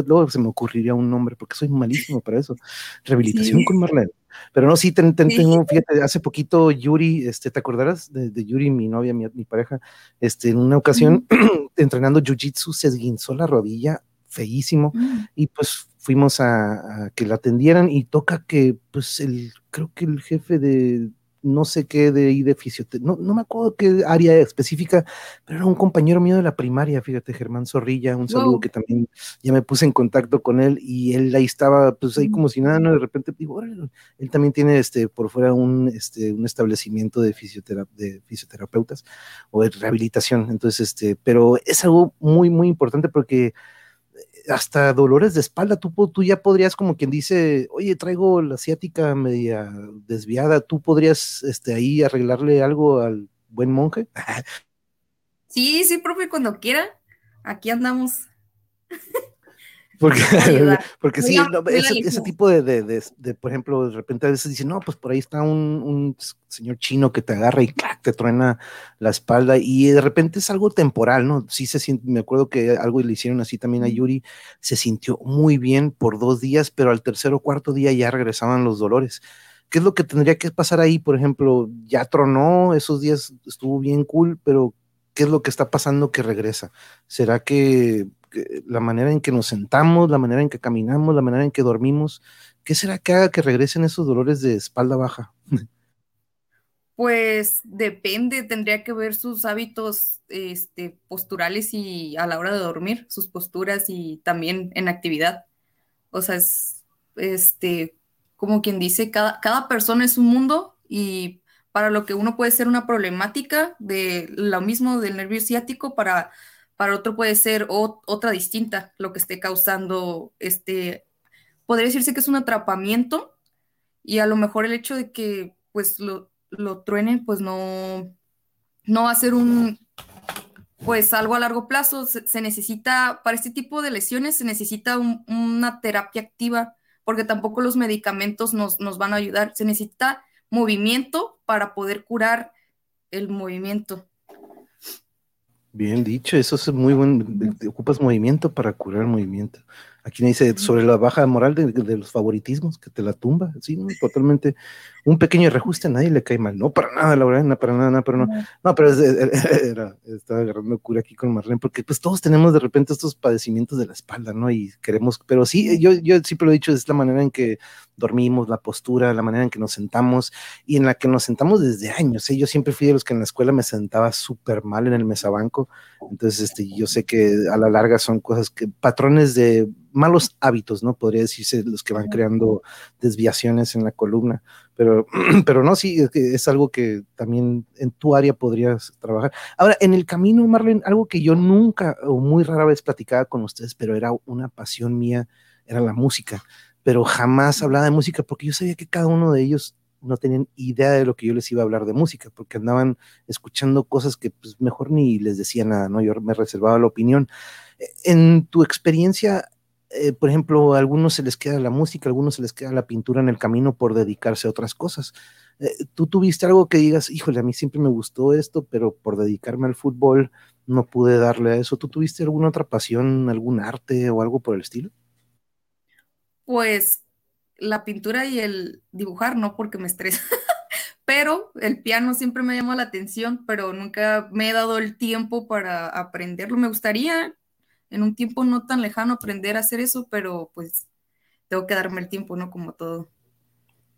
luego se me ocurriría un nombre, porque soy malísimo para eso, rehabilitación con Marlene. Pero no, sí, tengo, fíjate, hace poquito Yuri, este, ¿te acordarás de, Yuri, mi novia, mi, pareja? Este, en una ocasión, entrenando Jiu-Jitsu, se esguinzó la rodilla feísimo mm. y pues fuimos a, a, que la atendieran y toca que, pues, el, creo que el jefe de, no sé qué de ahí de fisioterapia, no, no, me acuerdo qué área específica, pero era un compañero mío de la primaria, fíjate, Germán Zorrilla, un saludo que también ya me puse en contacto con él y él ahí estaba, pues ahí como si nada, ¿no? De repente digo, él también tiene este por fuera un, este, un establecimiento de, de fisioterapeutas o de rehabilitación, entonces, este, pero es algo muy, muy importante porque hasta dolores de espalda, tú, tú ya podrías, como quien dice, oye, traigo la asiática media desviada, tú podrías este, ahí arreglarle algo al buen monje. Sí, sí, profe, cuando quiera, aquí andamos. Porque, porque sí, ese, tipo de, de, por ejemplo, de repente a veces dicen, no, pues por ahí está un, señor chino que te agarra y te truena la espalda y de repente es algo temporal, ¿no? Sí se siente, me acuerdo que algo le hicieron así también a Yuri, se sintió muy bien por dos días, pero al tercer o cuarto día ya regresaban los dolores. ¿Qué es lo que tendría que pasar ahí? Por ejemplo, ya tronó, esos días estuvo bien cool, pero ¿qué es lo que está pasando que regresa? ¿Será que la manera en que nos sentamos, la manera en que caminamos, la manera en que dormimos, ¿qué será que haga que regresen esos dolores de espalda baja? Pues depende, tendría que ver sus hábitos este, posturales y a la hora de dormir, sus posturas y también en actividad. O sea, es este, como quien dice, cada, cada persona es un mundo y para lo que uno puede ser una problemática de lo mismo del nervio ciático, para para otro puede ser otra distinta lo que esté causando este, podría decirse que es un atrapamiento y a lo mejor el hecho de que pues lo, lo pues no, no va a ser un, pues algo a largo plazo, se, necesita, para este tipo de lesiones se necesita una terapia activa porque tampoco los medicamentos nos, nos van a ayudar, se necesita movimiento para poder curar el movimiento. Bien dicho, eso es muy buen. Ocupas movimiento para curar movimiento. Aquí me dice sobre la baja moral de, los favoritismos, que te la tumba. Sí, totalmente. Un pequeño reajuste a nadie le cae mal. No para nada, Laura, no para nada, pero no. No, pero era, estaba agarrando cura aquí con Marlene, porque pues todos tenemos de repente estos padecimientos de la espalda, ¿no? Y queremos, pero sí, yo, yo siempre lo he dicho, es la manera en que dormimos, la postura, la manera en que nos sentamos y en la que nos sentamos desde años. ¿eh? Yo siempre fui de los que en la escuela me sentaba súper mal en el mesabanco. Entonces, este, yo sé que a la larga son cosas que, patrones de malos hábitos, ¿no? Podría decirse los que van creando desviaciones en la columna, pero, pero no, sí, es, algo que también en tu área podrías trabajar. Ahora, en el camino, Marlene, algo que yo nunca o muy rara vez platicaba con ustedes, pero era una pasión mía, era la música, pero jamás hablaba de música porque yo sabía que cada uno de ellos no tenían idea de lo que yo les iba a hablar de música, porque andaban escuchando cosas que pues, mejor ni les decía nada, ¿no? Yo me reservaba la opinión. En tu experiencia, eh, por ejemplo, a algunos se les queda la música, a algunos se les queda la pintura en el camino por dedicarse a otras cosas. Eh, ¿Tú tuviste algo que digas, híjole, a mí siempre me gustó esto, pero por dedicarme al fútbol no pude darle a eso? ¿Tú tuviste alguna otra pasión, algún arte o algo por el estilo? Pues la pintura y el dibujar, no porque me estresa, pero el piano siempre me llamó la atención, pero nunca me he dado el tiempo para aprenderlo. Me gustaría, en un tiempo no tan lejano aprender a hacer eso, pero pues tengo que darme el tiempo, ¿no? Como todo.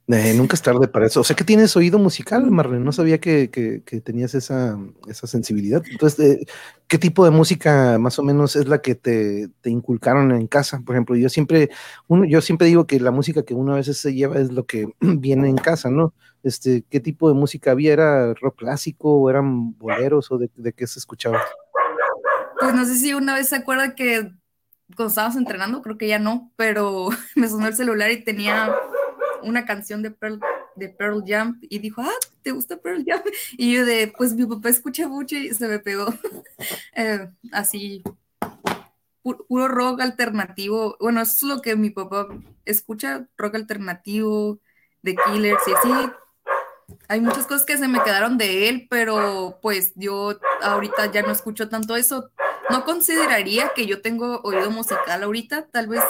Eh, nunca es tarde para eso. O sea que tienes oído musical, Marlene. No sabía que, tenías esa, sensibilidad. Entonces, eh, ¿qué tipo de música más o menos es la que te, inculcaron en casa? Por ejemplo, yo siempre, uno, yo siempre digo que la música que uno a veces se lleva es lo que viene en casa, ¿no? Este, ¿qué tipo de música había? ¿Era rock clásico o eran boleros o de, de qué se escuchaba? Pues no sé si una vez se acuerda que cuando estábamos entrenando, creo que ya no, pero me sonó el celular y tenía una canción de Pearl, de Pearl Jam y dijo, ah, ¿te gusta Pearl Jam? Y yo de, pues mi papá escucha mucho y se me pegó. Eh, así, puro rock alternativo. Bueno, eso es lo que mi papá escucha, rock alternativo, de Killers y así. Hay muchas cosas que se me quedaron de él, pero pues yo ahorita ya no escucho tanto eso. No consideraría que yo tengo oído musical ahorita, tal vez,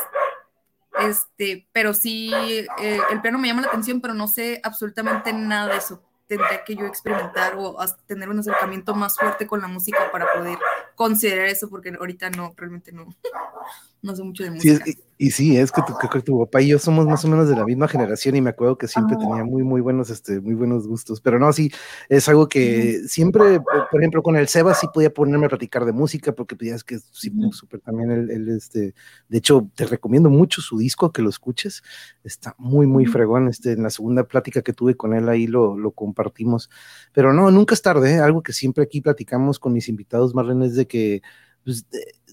este, pero sí, eh, el piano me llama la atención, pero no sé absolutamente nada de eso tendría que yo experimentar o tener un acercamiento más fuerte con la música para poder considerar eso, porque ahorita no, realmente no, no sé mucho de música. Y, sí, es que tu, tu, papá y yo somos más o menos de la misma generación y me acuerdo que siempre tenía muy, muy buenos, este, muy buenos gustos, pero no, sí, es algo que siempre, por ejemplo, con el Seba sí podía ponerme a platicar de música, porque pues, que sí, súper también el, este, de hecho, te recomiendo mucho su disco, que lo escuches, está muy, muy fregón, este, en la segunda plática que tuve con él ahí lo, lo compartimos, pero no, nunca es tarde, ¿eh? algo que siempre aquí platicamos con mis invitados, Marlene, es de que pues,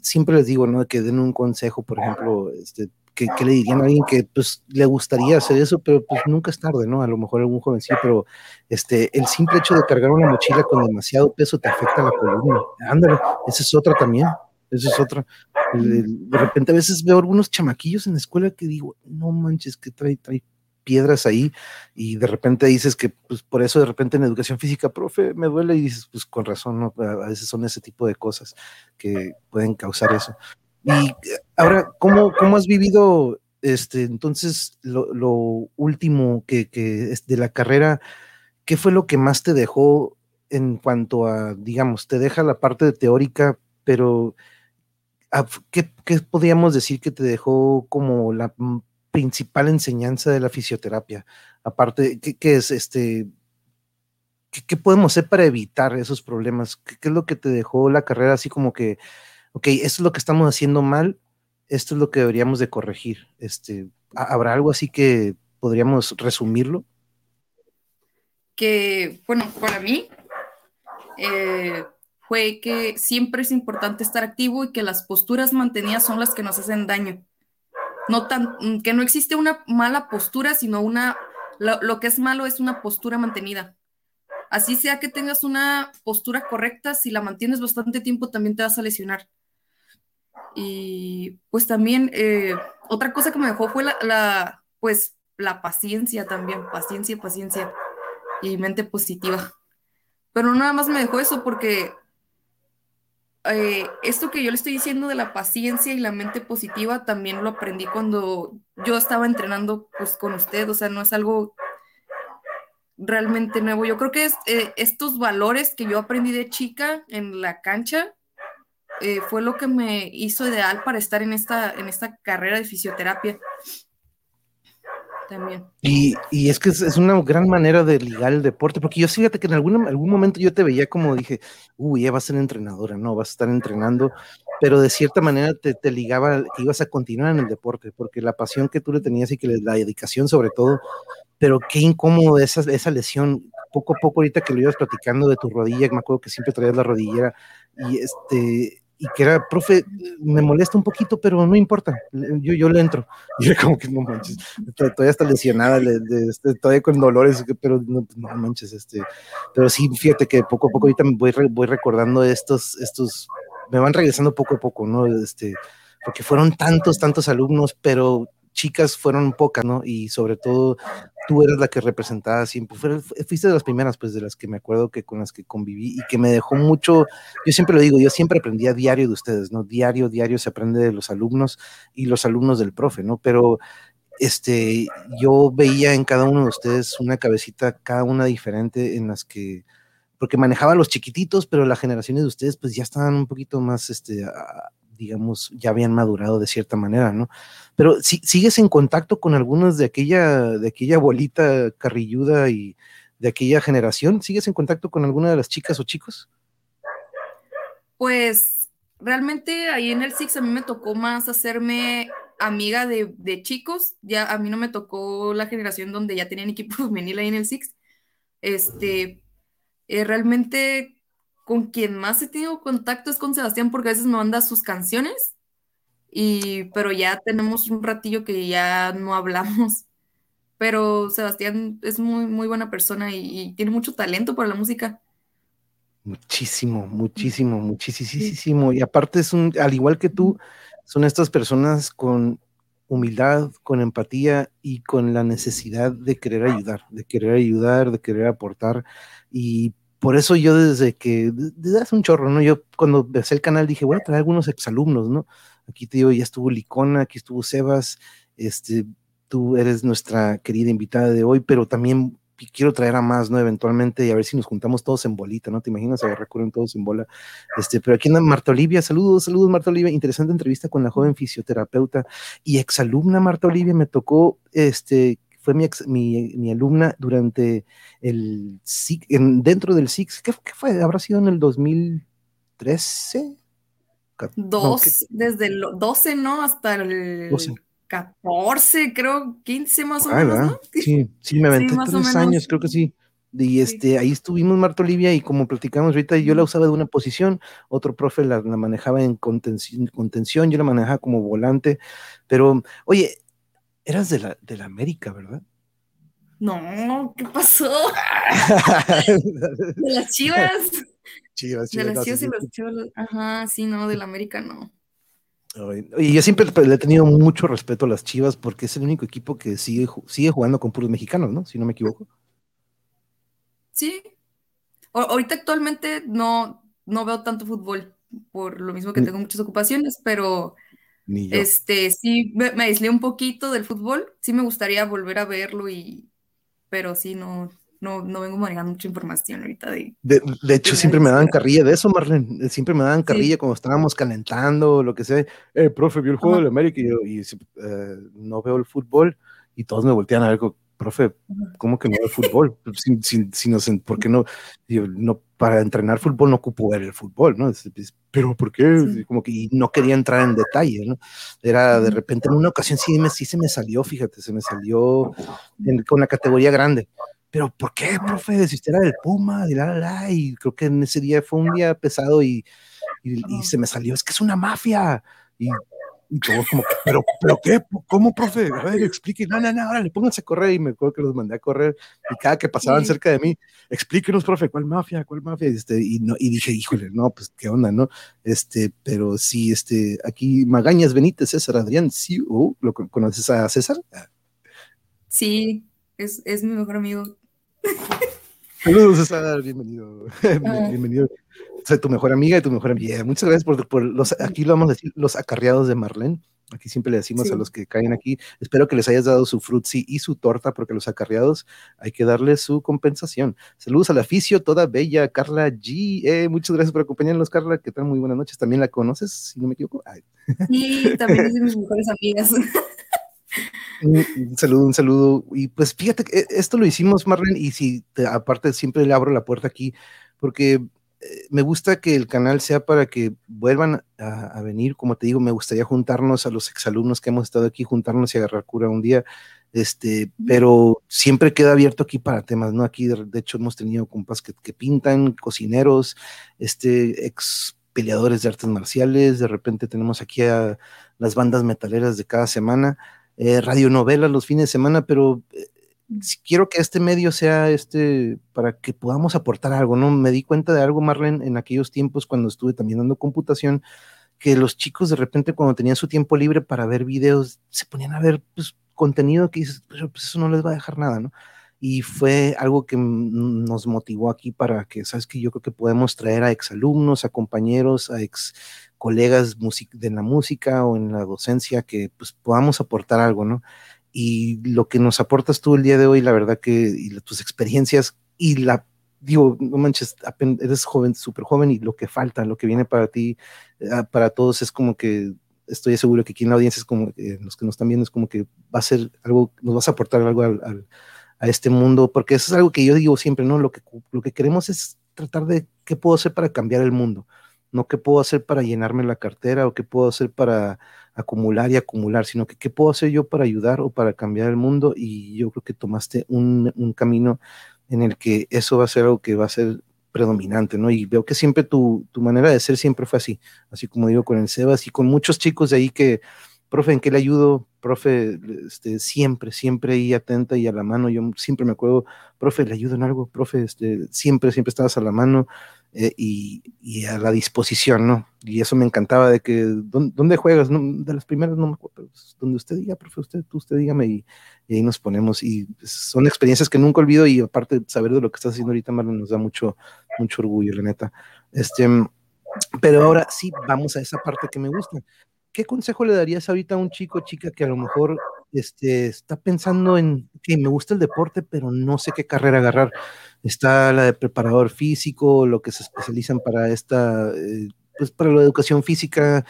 siempre les digo, ¿no? Que den un consejo, por ejemplo, este, que, le dirían a alguien que pues le gustaría hacer eso, pero pues nunca es tarde, ¿no? A lo mejor algún jovencito, pero este, el simple hecho de cargar una mochila con demasiado peso te afecta la columna. Ándale, esa es otra también, esa es otra. De repente a veces veo algunos chamaquillos en la escuela que digo, no manches, que trae, trae piedras ahí y de repente dices que pues por eso de repente en educación física, profe, me duele y dices, pues con razón, ¿no? a veces son ese tipo de cosas que pueden causar eso. Y eh, ahora, ¿cómo, cómo has vivido este, entonces lo, último que, de la carrera? ¿Qué fue lo que más te dejó en cuanto a, digamos, te deja la parte de teórica, pero ¿qué, ¿qué, podríamos decir que te dejó como la principal enseñanza de la fisioterapia? Aparte, ¿qué, es este? ¿qué, podemos hacer para evitar esos problemas? ¿Qué, es lo que te dejó la carrera así como que, ok, esto es lo que estamos haciendo mal, esto es lo que deberíamos de corregir? Este, ¿Habrá algo así que podríamos resumirlo? Que, bueno, para mí eh, fue que siempre es importante estar activo y que las posturas mantenidas son las que nos hacen daño no mm, que no existe una mala postura, sino una, lo, que es malo es una postura mantenida. Así sea que tengas una postura correcta, si la mantienes bastante tiempo también te vas a lesionar. Y pues también eh, otra cosa que me dejó fue la, la, pues la paciencia también, paciencia, paciencia y mente positiva. Pero nada más me dejó eso porque eh, esto que yo le estoy diciendo de la paciencia y la mente positiva también lo aprendí cuando yo estaba entrenando pues con usted, o sea, no es algo realmente nuevo. Yo creo que es, eh, estos valores que yo aprendí de chica en la cancha eh, fue lo que me hizo ideal para estar en esta, en esta carrera de fisioterapia también. Y, y es que es, una gran manera de ligar el deporte, porque yo fíjate que en algún, algún momento yo te veía como dije, uy, ya vas a ser entrenadora, no, vas a estar entrenando, pero de cierta manera te, te, ligaba que ibas a continuar en el deporte, porque la pasión que tú le tenías y que la dedicación sobre todo, pero qué incómodo esa, esa lesión, poco a poco ahorita que lo ibas platicando de tu rodilla, me acuerdo que siempre traías la rodillera, y este y que era, profe, me molesta un poquito, pero no importa, yo, yo le entro. Y era como que no manches, todavía está lesionada, este, todavía con dolores, pero no, no, manches, este, pero sí, fíjate que poco a poco ahorita me voy, voy recordando estos, estos, me van regresando poco a poco, ¿no? Este, porque fueron tantos, tantos alumnos, pero chicas fueron pocas, ¿no? Y sobre todo tú eras la que representaba siempre, fuiste de las primeras, pues, de las que me acuerdo que con las que conviví y que me dejó mucho, yo siempre lo digo, yo siempre aprendí a diario de ustedes, ¿no? Diario, diario se aprende de los alumnos y los alumnos del profe, ¿no? Pero este, yo veía en cada uno de ustedes una cabecita, cada una diferente en las que, porque manejaba a los chiquititos, pero las generaciones de ustedes pues ya estaban un poquito más, este, digamos, ya habían madurado de cierta manera, ¿no? Pero si, sigues en contacto con algunos de aquella, de aquella bolita carrilluda y de aquella generación, ¿sigues en contacto con alguna de las chicas o chicos? Pues realmente ahí en el Six a mí me tocó más hacerme amiga de, chicos, ya a mí no me tocó la generación donde ya tenían equipo femenil ahí en el Six. Este, eh, realmente con quien más he tenido contacto es con Sebastián porque a veces me manda sus canciones, y, pero ya tenemos un ratillo que ya no hablamos. Pero Sebastián es muy, muy buena persona y, tiene mucho talento para la música. Muchísimo, muchísimo, muchísimo. Y aparte es un, al igual que tú, son estas personas con humildad, con empatía y con la necesidad de querer ayudar, de querer ayudar, de querer aportar. Y por eso yo desde que, desde hace un chorro, ¿no? Yo cuando empecé el canal dije, voy a traer algunos exalumnos, ¿no? Aquí te digo, ya estuvo Licona, aquí estuvo Sebas, este, tú eres nuestra querida invitada de hoy, pero también quiero traer a más, ¿no? Eventualmente y a ver si nos juntamos todos en bolita, ¿no? ¿Te imaginas? A recurren todos en bola. Este, pero aquí anda Marta Olivia, saludos, saludos Marta Olivia, interesante entrevista con la joven fisioterapeuta y exalumna Marta Olivia, me tocó, este, fue mi, mi, mi alumna durante el SIC, dentro del SIC, ¿qué, ¿qué, fue? ¿Habrá sido en el 2013? Dos, desde el 12, ¿no? Hasta el... 14, creo, 15 más o menos, ¿no? Sí, sí, me aventé tres años, creo que sí. Y este, ahí estuvimos Marta Olivia y como platicamos ahorita, yo la usaba de una posición, otro profe la, manejaba en contención, contención, yo la manejaba como volante, pero oye, eras de la, de la América, ¿verdad? No, ¿qué pasó? de las chivas. Chivas, chivas. De las chivas y los chivas. Ajá, sí, no, de la América no. Y yo siempre le he tenido mucho respeto a las Chivas porque es el único equipo que sigue, sigue jugando con puros mexicanos, ¿no? Si no me equivoco. Sí. ahorita actualmente no, no veo tanto fútbol, por lo mismo que tengo muchas ocupaciones, pero este sí me, me, aislé un poquito del fútbol. Sí me gustaría volver a verlo y pero sí no, no, no vengo manejando mucha información ahorita de... De, hecho, siempre me daban carrilla de eso, Marlene. Eh, siempre me daban carrilla cuando estábamos calentando, lo que sea. Eh, profe, vio el juego de América y yo y, eh, no veo el fútbol. Y todos me voltean a ver, profe, ¿cómo que no el fútbol? sin, sin, sin, ¿Por qué no? no? Para entrenar fútbol no ocupo ver el fútbol, ¿no? Pero ¿por qué? Como que y no quería entrar en detalle, ¿no? Era de repente, en una ocasión sí, me, sí se me salió, fíjate, se me salió con la categoría grande pero ¿por qué, profe? Si usted era del Puma, y la, la, la, y creo que en ese día fue un día pesado y, y, se me salió, es que es una mafia. Y, y todos como, ¿pero, ¿pero qué? ¿Cómo, profe? A ver, explique. No, no, no, ahora le pónganse a correr. Y me acuerdo que los mandé a correr. Y cada que pasaban cerca de mí, explíquenos, profe, ¿cuál mafia? ¿Cuál mafia? Este, y, no, y dije, híjole, no, pues qué onda, ¿no? Este, pero sí, este, aquí Magañas Benítez, César Adrián, sí, ¿lo conoces a César? Sí, es, es mi mejor amigo. Saludos, César, bienvenido. Bienvenido. Soy tu mejor amiga y tu mejor amiga. Muchas gracias por, por, los, aquí lo vamos a decir, los acarreados de Marlene. Aquí siempre le decimos a los que caen aquí, espero que les hayas dado su frutzi y su torta, porque los acarreados hay que darles su compensación. Saludos al aficio, toda bella, Carla G. Eh, muchas gracias por acompañarnos, Carla, que tal, muy buenas noches. ¿También la conoces, si no me equivoco? Sí, también es de mis mejores amigas. Un, saludo, un saludo. Y pues fíjate que esto lo hicimos, Marlene, y si aparte siempre le abro la puerta aquí, porque eh, me gusta que el canal sea para que vuelvan a, venir. Como te digo, me gustaría juntarnos a los exalumnos que hemos estado aquí, juntarnos y agarrar cura un día. Este, pero siempre queda abierto aquí para temas, ¿no? Aquí, de, hecho, hemos tenido compas que, que pintan, cocineros, este, ex peleadores de artes marciales, de repente tenemos aquí a las bandas metaleras de cada semana eh, radionovelas los fines de semana, pero eh, quiero que este medio sea este para que podamos aportar algo, ¿no? Me di cuenta de algo, Marlene, en aquellos tiempos cuando estuve también dando computación, que los chicos de repente cuando tenían su tiempo libre para ver videos, se ponían a ver pues, contenido que dices, pero pues eso no les va a dejar nada, ¿no? Y fue algo que nos motivó aquí para que, ¿sabes que Yo creo que podemos traer a exalumnos, a compañeros, a ex colegas de la música o en la docencia que pues podamos aportar algo, ¿no? Y lo que nos aportas tú el día de hoy, la verdad que y tus experiencias y la, digo, no manches, eres joven, súper joven y lo que falta, lo que viene para ti, ah, para todos es como que estoy seguro que aquí en la audiencia es como, eh, los que nos están viendo es como que va a ser algo, nos vas a aportar algo al, a este mundo, porque eso es algo que yo digo siempre, ¿no? Lo que, lo que queremos es tratar de qué puedo hacer para cambiar el mundo no qué puedo hacer para llenarme la cartera o qué puedo hacer para acumular y acumular, sino que qué puedo hacer yo para ayudar o para cambiar el mundo. Y yo creo que tomaste un, camino en el que eso va a ser algo que va a ser predominante, ¿no? Y veo que siempre tu, tu, manera de ser siempre fue así, así como digo con el Sebas y con muchos chicos de ahí que profe, ¿en qué le ayudo? Profe, este, siempre, siempre ahí atenta y a la mano. Yo siempre me acuerdo, profe, ¿le ayudo en algo? Profe, este, siempre, siempre estabas a la mano eh, y, a la disposición, ¿no? Y eso me encantaba de que, ¿dónde, juegas? de las primeras no me acuerdo, pues, donde usted diga, profe, usted, tú, usted dígame y, ahí nos ponemos. Y son experiencias que nunca olvido y aparte saber de lo que estás haciendo ahorita, Marlon, nos da mucho, mucho orgullo, la neta. Este, pero ahora sí, vamos a esa parte que me gusta. ¿qué consejo le darías ahorita a un chico chica que a lo mejor este, está pensando en que me gusta el deporte, pero no sé qué carrera agarrar? Está la de preparador físico, lo que se especializan para esta, eh, pues para la educación física,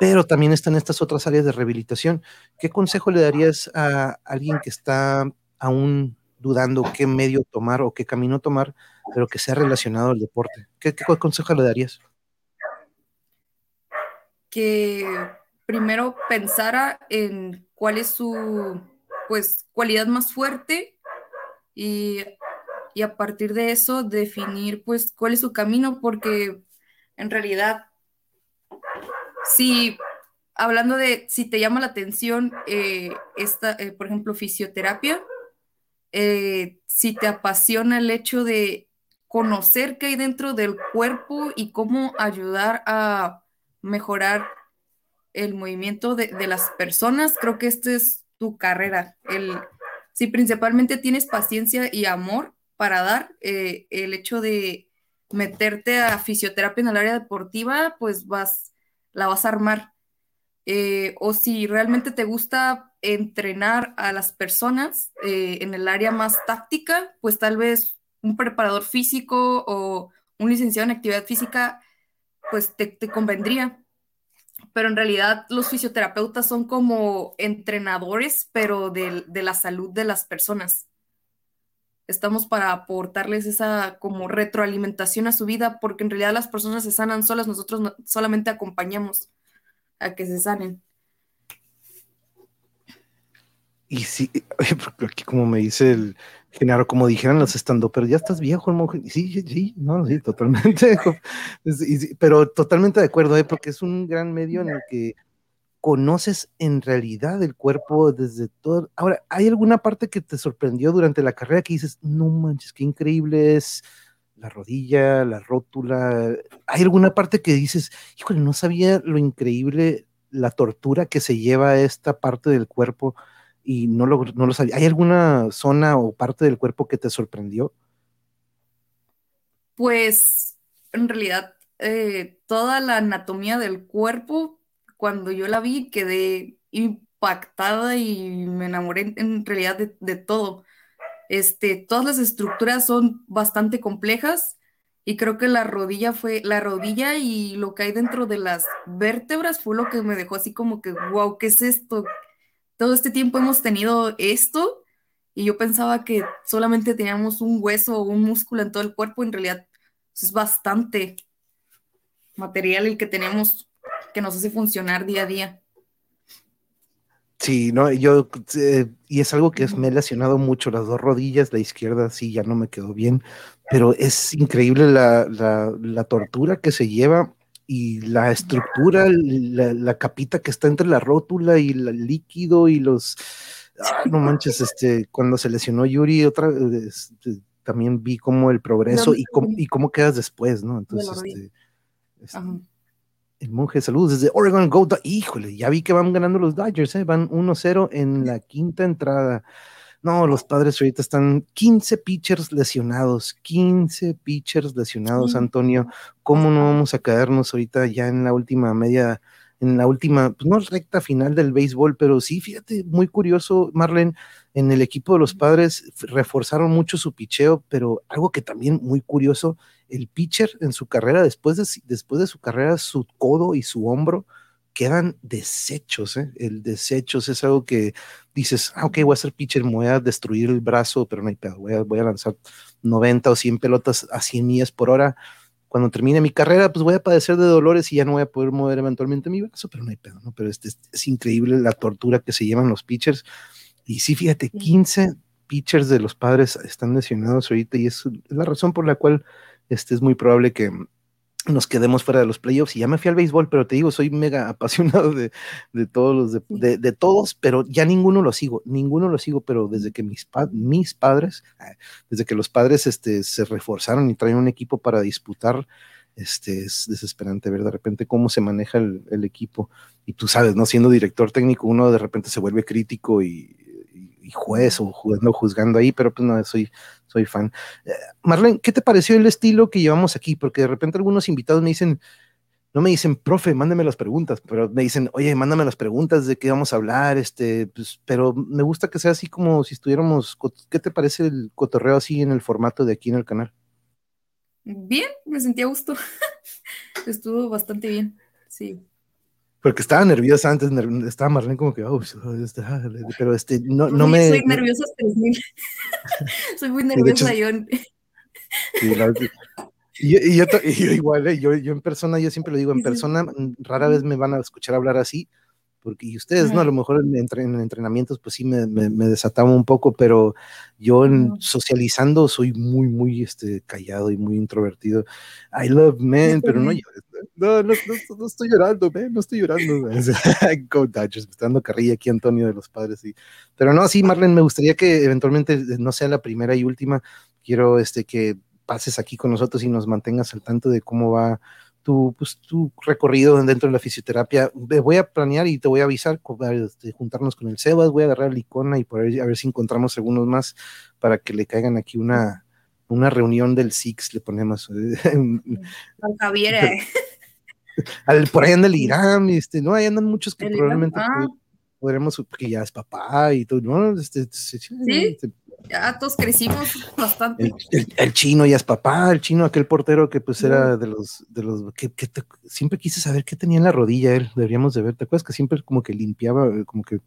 pero también están estas otras áreas de rehabilitación. ¿Qué consejo le darías a alguien que está aún dudando qué medio tomar o qué camino tomar, pero que sea relacionado al deporte? ¿Qué, qué consejo le darías? Que primero pensara en cuál es su pues cualidad más fuerte y, a partir de eso definir pues cuál es su camino porque en realidad si hablando de si te llama la atención eh, esta eh, por ejemplo fisioterapia eh, si te apasiona el hecho de conocer qué hay dentro del cuerpo y cómo ayudar a mejorar el movimiento de, las personas, creo que esta es tu carrera. El, si principalmente tienes paciencia y amor para dar, eh, el hecho de meterte a fisioterapia en el área deportiva, pues vas, la vas a armar. Eh, o si realmente te gusta entrenar a las personas eh, en el área más táctica, pues tal vez un preparador físico o un licenciado en actividad física, pues te, te convendría pero en realidad los fisioterapeutas son como entrenadores, pero de, la salud de las personas. Estamos para aportarles esa como retroalimentación a su vida, porque en realidad las personas se sanan solas, nosotros solamente acompañamos a que se sanen. Y sí, aquí como me dice el Genaro, como dijeran los estando, pero ya estás viejo, monje. Sí, sí, no, sí, totalmente. pero totalmente de acuerdo, ¿eh? porque es un gran medio en el que conoces en realidad el cuerpo desde todo. Ahora, ¿hay alguna parte que te sorprendió durante la carrera que dices, no manches, qué increíble es la rodilla, la rótula? ¿Hay alguna parte que dices, híjole, no sabía lo increíble, la tortura que se lleva esta parte del cuerpo? Y no lo, no lo sabía. ¿Hay alguna zona o parte del cuerpo que te sorprendió? Pues en realidad eh, toda la anatomía del cuerpo, cuando yo la vi, quedé impactada y me enamoré en realidad de, todo. Este, todas las estructuras son bastante complejas y creo que la rodilla fue, la rodilla y lo que hay dentro de las vértebras fue lo que me dejó así como que, wow, ¿qué es esto? Todo este tiempo hemos tenido esto y yo pensaba que solamente teníamos un hueso o un músculo en todo el cuerpo, en realidad es bastante material el que tenemos que nos hace funcionar día a día. Sí, no, yo, eh, y es algo que me he lesionado mucho, las dos rodillas, la izquierda sí ya no me quedó bien, pero es increíble la, la tortura que se lleva y la estructura, la, capita que está entre la rótula y el líquido y los... no manches, este, cuando se lesionó Yuri, otra este, también vi como el progreso y, cómo, y cómo quedas después, ¿no? Entonces, este, este el monje, saludos desde Oregon Go, híjole, ya vi que van ganando los Dodgers, ¿eh? van 1-0 en la quinta entrada. No, los padres ahorita están 15 pitchers lesionados, 15 pitchers lesionados, Antonio. ¿Cómo no vamos a caernos ahorita ya en la última media, en la última, pues no recta final del béisbol, pero sí, fíjate, muy curioso, Marlene, en el equipo de los padres reforzaron mucho su picheo, pero algo que también muy curioso, el pitcher en su carrera, después de, después de su carrera, su codo y su hombro quedan desechos, ¿eh? El desechos es algo que dices, ah, ok, voy a ser pitcher, me voy a destruir el brazo, pero no hay pedo, voy a, voy a lanzar 90 o 100 pelotas a 100 millas por hora. Cuando termine mi carrera, pues voy a padecer de dolores y ya no voy a poder mover eventualmente mi brazo, pero no hay pedo, ¿no? Pero este, es increíble la tortura que se llevan los pitchers. Y sí, fíjate, 15 pitchers de los padres están lesionados ahorita y es la razón por la cual este, es muy probable que nos quedemos fuera de los playoffs. Y ya me fui al béisbol, pero te digo, soy mega apasionado de, todos los de, todos, pero ya ninguno lo sigo, ninguno lo sigo, pero desde que mis, mis padres, ah, desde que los padres este, se reforzaron y traen un equipo para disputar, este, es desesperante ver de repente cómo se maneja el, el, equipo. Y tú sabes, ¿no? Siendo director técnico, uno de repente se vuelve crítico y, juez o jugando, juzgando ahí, pero pues no, soy, soy fan. Eh, Marlene, ¿qué te pareció el estilo que llevamos aquí? Porque de repente algunos invitados me dicen, no me dicen, profe, mándame las preguntas, pero me dicen, oye, mándame las preguntas de qué vamos a hablar, este, pues, pero me gusta que sea así como si estuviéramos, ¿qué te parece el cotorreo así en el formato de aquí en el canal? Bien, me sentí a gusto. Estuvo bastante bien, sí. Porque estaba nerviosa antes, estaba Marlene como que, oh, ah, pero este, no, no me... Soy nerviosa Soy muy nerviosa, yo. Sí, y, yo, igual, eh, yo, yo en persona, yo siempre lo digo, en persona mm, rara vez me van a escuchar hablar así, porque y ustedes, ¿no? A lo mejor en, en entrenamientos, pues sí me, me, desataba un poco, pero yo en socializando soy muy, muy este, callado y muy introvertido. I love men, pero no, no, no, no, estoy llorando, man, no estoy llorando. Go Dodgers, me está dando carrilla aquí Antonio de los padres. Y, pero no, sí, Marlene, me gustaría que eventualmente eh, no sea la primera y última. Quiero este, que pases aquí con nosotros y nos mantengas al tanto de cómo va tu, pues, tu recorrido dentro de la fisioterapia. Voy a planear y te voy a avisar, este, juntarnos con el Sebas, voy a agarrar la icona y por a ver si encontramos algunos más para que le caigan aquí una, una reunión del SIX, le ponemos. Con Javier. Eh. Por ahí anda el Irán, este, no, ahí andan muchos que probablemente ah. podremos, porque ya es papá y todo, ¿no? Este, sí, este, ya todos crecimos bastante. El, chino ya es papá, el chino, aquel portero que pues era de los, de los, que, siempre quise saber qué tenía en la rodilla él, deberíamos de ver, ¿te acuerdas que siempre como que limpiaba, como que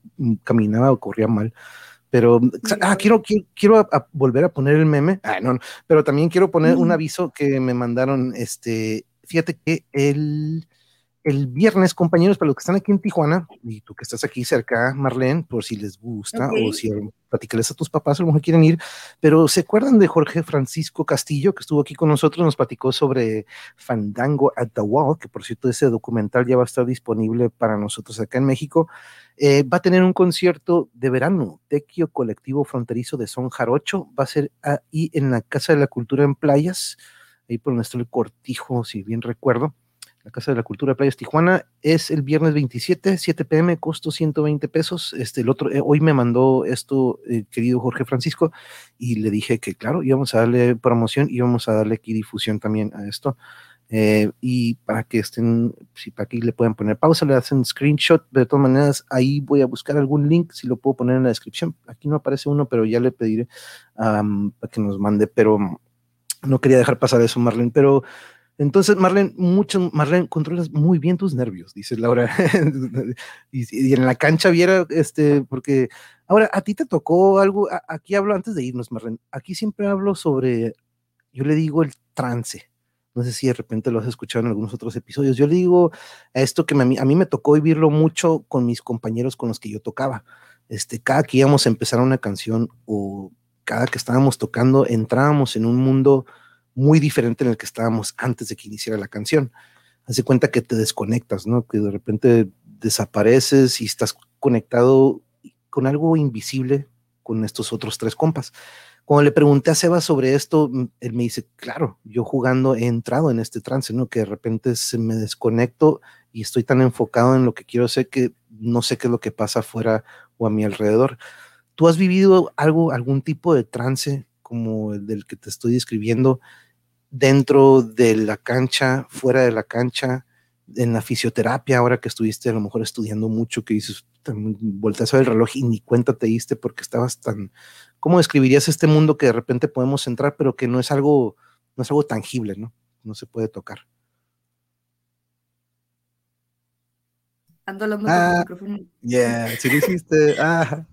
caminaba o corría mal? Pero, ah, quiero, quiero, volver a poner el meme, ah, no, pero también quiero poner un aviso que me mandaron, este, fíjate que el el viernes, compañeros, para los que están aquí en Tijuana, y tú que estás aquí cerca, Marlene, por si les gusta, o si platicarles a tus papás, a lo mejor quieren ir, pero ¿se acuerdan de Jorge Francisco Castillo, que estuvo aquí con nosotros, nos platicó sobre Fandango at the Wall, que por cierto ese documental ya va a estar disponible para nosotros acá en México, eh, va a tener un concierto de verano, Tequio Colectivo Fronterizo de Son Jarocho, va a ser ahí en la Casa de la Cultura en Playas, ahí por nuestro el Cortijo, si bien recuerdo la Casa de la Cultura de Playas Tijuana, es el viernes 27, 7 pm, costo 120 pesos. Este, el otro, eh, hoy me mandó esto, eh, querido Jorge Francisco, y le dije que, claro, íbamos a darle promoción y íbamos a darle aquí difusión también a esto. Eh, y para que estén, si para aquí le pueden poner pausa, le hacen screenshot, de todas maneras, ahí voy a buscar algún link, si lo puedo poner en la descripción. Aquí no aparece uno, pero ya le pediré para que nos mande, pero no quería dejar pasar eso, Marlene, pero entonces, Marlene, mucho, Marlene, controlas muy bien tus nervios, dice Laura. y, en la cancha viera, este, porque ahora a ti te tocó algo, aquí hablo antes de irnos, Marlene, aquí siempre hablo sobre, yo le digo el trance. No sé si de repente lo has escuchado en algunos otros episodios. Yo le digo a esto que mí, a mí me tocó vivirlo mucho con mis compañeros con los que yo tocaba. Este, cada que íbamos a empezar una canción o cada que estábamos tocando, entrábamos en un mundo muy diferente en el que estábamos antes de que iniciara la canción. Hace cuenta que te desconectas, ¿no? Que de repente desapareces y estás conectado con algo invisible con estos otros tres compas. Cuando le pregunté a Seba sobre esto, él me dice, claro, yo jugando he entrado en este trance, ¿no? Que de repente se me desconecto y estoy tan enfocado en lo que quiero hacer que no sé qué es lo que pasa afuera o a mi alrededor. ¿Tú has vivido algo, algún tipo de trance como el del que te estoy describiendo dentro de la cancha, fuera de la cancha, en la fisioterapia, ahora que estuviste a lo mejor estudiando mucho, que dices, volteas a ver el reloj y ni cuenta te diste porque estabas tan, ¿cómo describirías este mundo que de repente podemos entrar, pero que no es algo, no es algo tangible, ¿no? No se puede tocar. Ando hablando ah, el micrófono. Yeah, si lo hiciste. ah,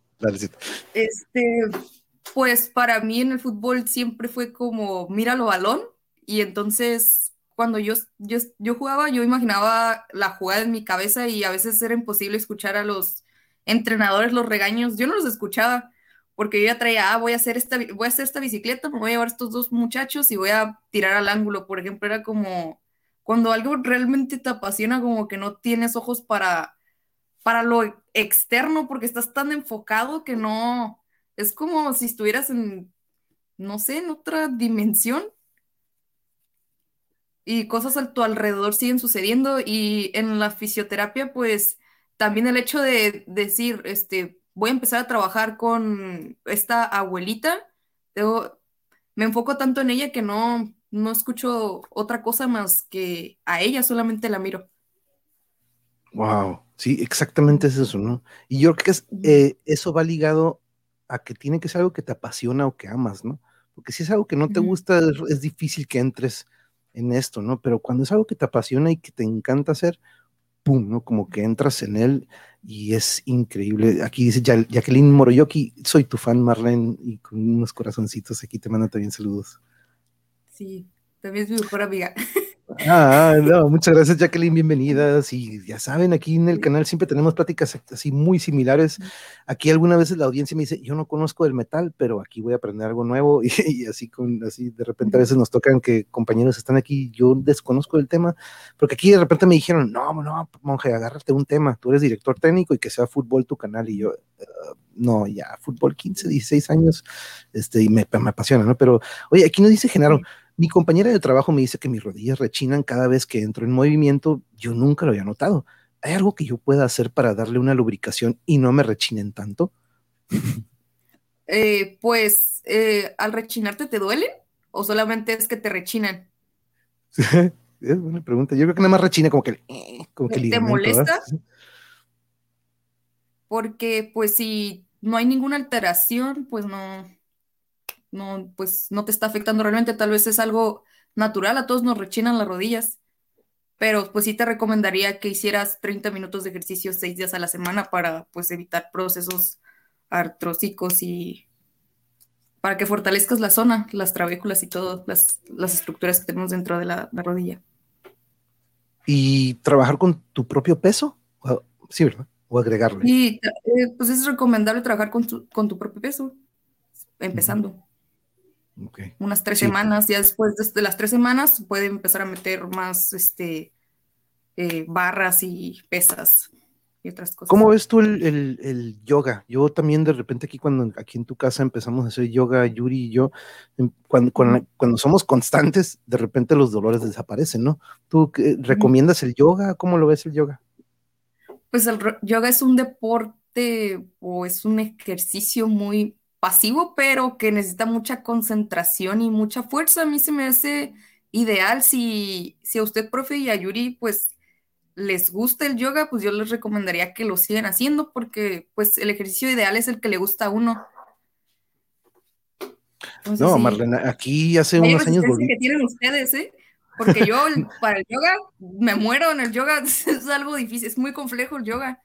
Este, pues para mí en el fútbol siempre fue como, mira lo balón, y entonces, cuando yo, yo, yo jugaba, yo imaginaba la jugada en mi cabeza y a veces era imposible escuchar a los entrenadores los regaños. Yo no los escuchaba porque yo ya traía, ah, voy a hacer esta, voy a hacer esta bicicleta, me voy a llevar estos dos muchachos y voy a tirar al ángulo, por ejemplo, era como, cuando algo realmente te apasiona, como que no tienes ojos para, para lo externo, porque estás tan enfocado que no, es como si estuvieras en, no sé, en otra dimensión. Y cosas a tu alrededor siguen sucediendo y en la fisioterapia, pues también el hecho de decir, este, voy a empezar a trabajar con esta abuelita, me enfoco tanto en ella que no, no escucho otra cosa más que a ella, solamente la miro. Wow, sí, exactamente es eso, ¿no? Y yo creo que eh, eso va ligado a que tiene que ser algo que te apasiona o que amas, ¿no? Porque si es algo que no te gusta, es, difícil que entres en esto, ¿no? Pero cuando es algo que te apasiona y que te encanta hacer, pum, ¿no? Como que entras en él y es increíble. Aquí dice Jacqueline Moroyoki, soy tu fan, Marlene, y con unos corazoncitos aquí te mando también saludos. Sí, también es mi mejor amiga. Ah, no, muchas gracias Jacqueline, bienvenidas. Y ya saben, aquí en el canal siempre tenemos pláticas así muy similares. Aquí algunas veces la audiencia me dice, yo no conozco el metal, pero aquí voy a aprender algo nuevo. Y, así, con, así de repente a veces nos tocan que compañeros están aquí, yo desconozco el tema, porque aquí de repente me dijeron, no, no, monje, agárrate un tema, tú eres director técnico y que sea fútbol tu canal. Y yo, ah, no, ya, fútbol 15, 16 años, este, y me, me apasiona, ¿no? Pero, oye, aquí nos dice Genaro, mi compañera de trabajo me dice que mis rodillas rechinan cada vez que entro en movimiento. Yo nunca lo había notado. ¿Hay algo que yo pueda hacer para darle una lubricación y no me rechinen tanto? Eh, pues, eh, ¿al rechinarte te duele o solamente es que te rechinan? es buena pregunta. Yo creo que nada más rechina como que, eh, como que ¿Te molesta? Porque, pues, si no hay ninguna alteración, pues no, no, pues no te está afectando realmente, tal vez es algo natural, a todos nos rechinan las rodillas, pero pues sí te recomendaría que hicieras 30 minutos de ejercicio seis días a la semana para pues evitar procesos artrósicos y para que fortalezcas la zona, las trabéculas y todas las, estructuras que tenemos dentro de la, rodilla. ¿Y trabajar con tu propio peso? Sí, ¿verdad? O agregarle. Y eh, pues es recomendable trabajar con tu, con tu propio peso, empezando. Unas tres semanas, ya después de las tres semanas puede empezar a meter más este, eh, barras y pesas y otras cosas. ¿Cómo ves tú el, yoga? Yo también de repente aquí cuando aquí en tu casa empezamos a hacer yoga, Yuri y yo, em, cuando, cuando, somos constantes, de repente los dolores desaparecen, ¿no? ¿Tú recomiendas el yoga? ¿Cómo lo ves el yoga? Pues el yoga es un deporte o es un ejercicio muy pasivo, pero que necesita mucha concentración y mucha fuerza. A mí se me hace ideal si, si a usted, profe, y a Yuri, pues les gusta el yoga, pues yo les recomendaría que lo sigan haciendo porque pues el ejercicio ideal es el que le gusta a uno. no, Marlene, aquí hace unos años volví. que tienen ustedes, ¿eh? Porque yo para el yoga me muero en el yoga, es algo difícil, es muy complejo el yoga.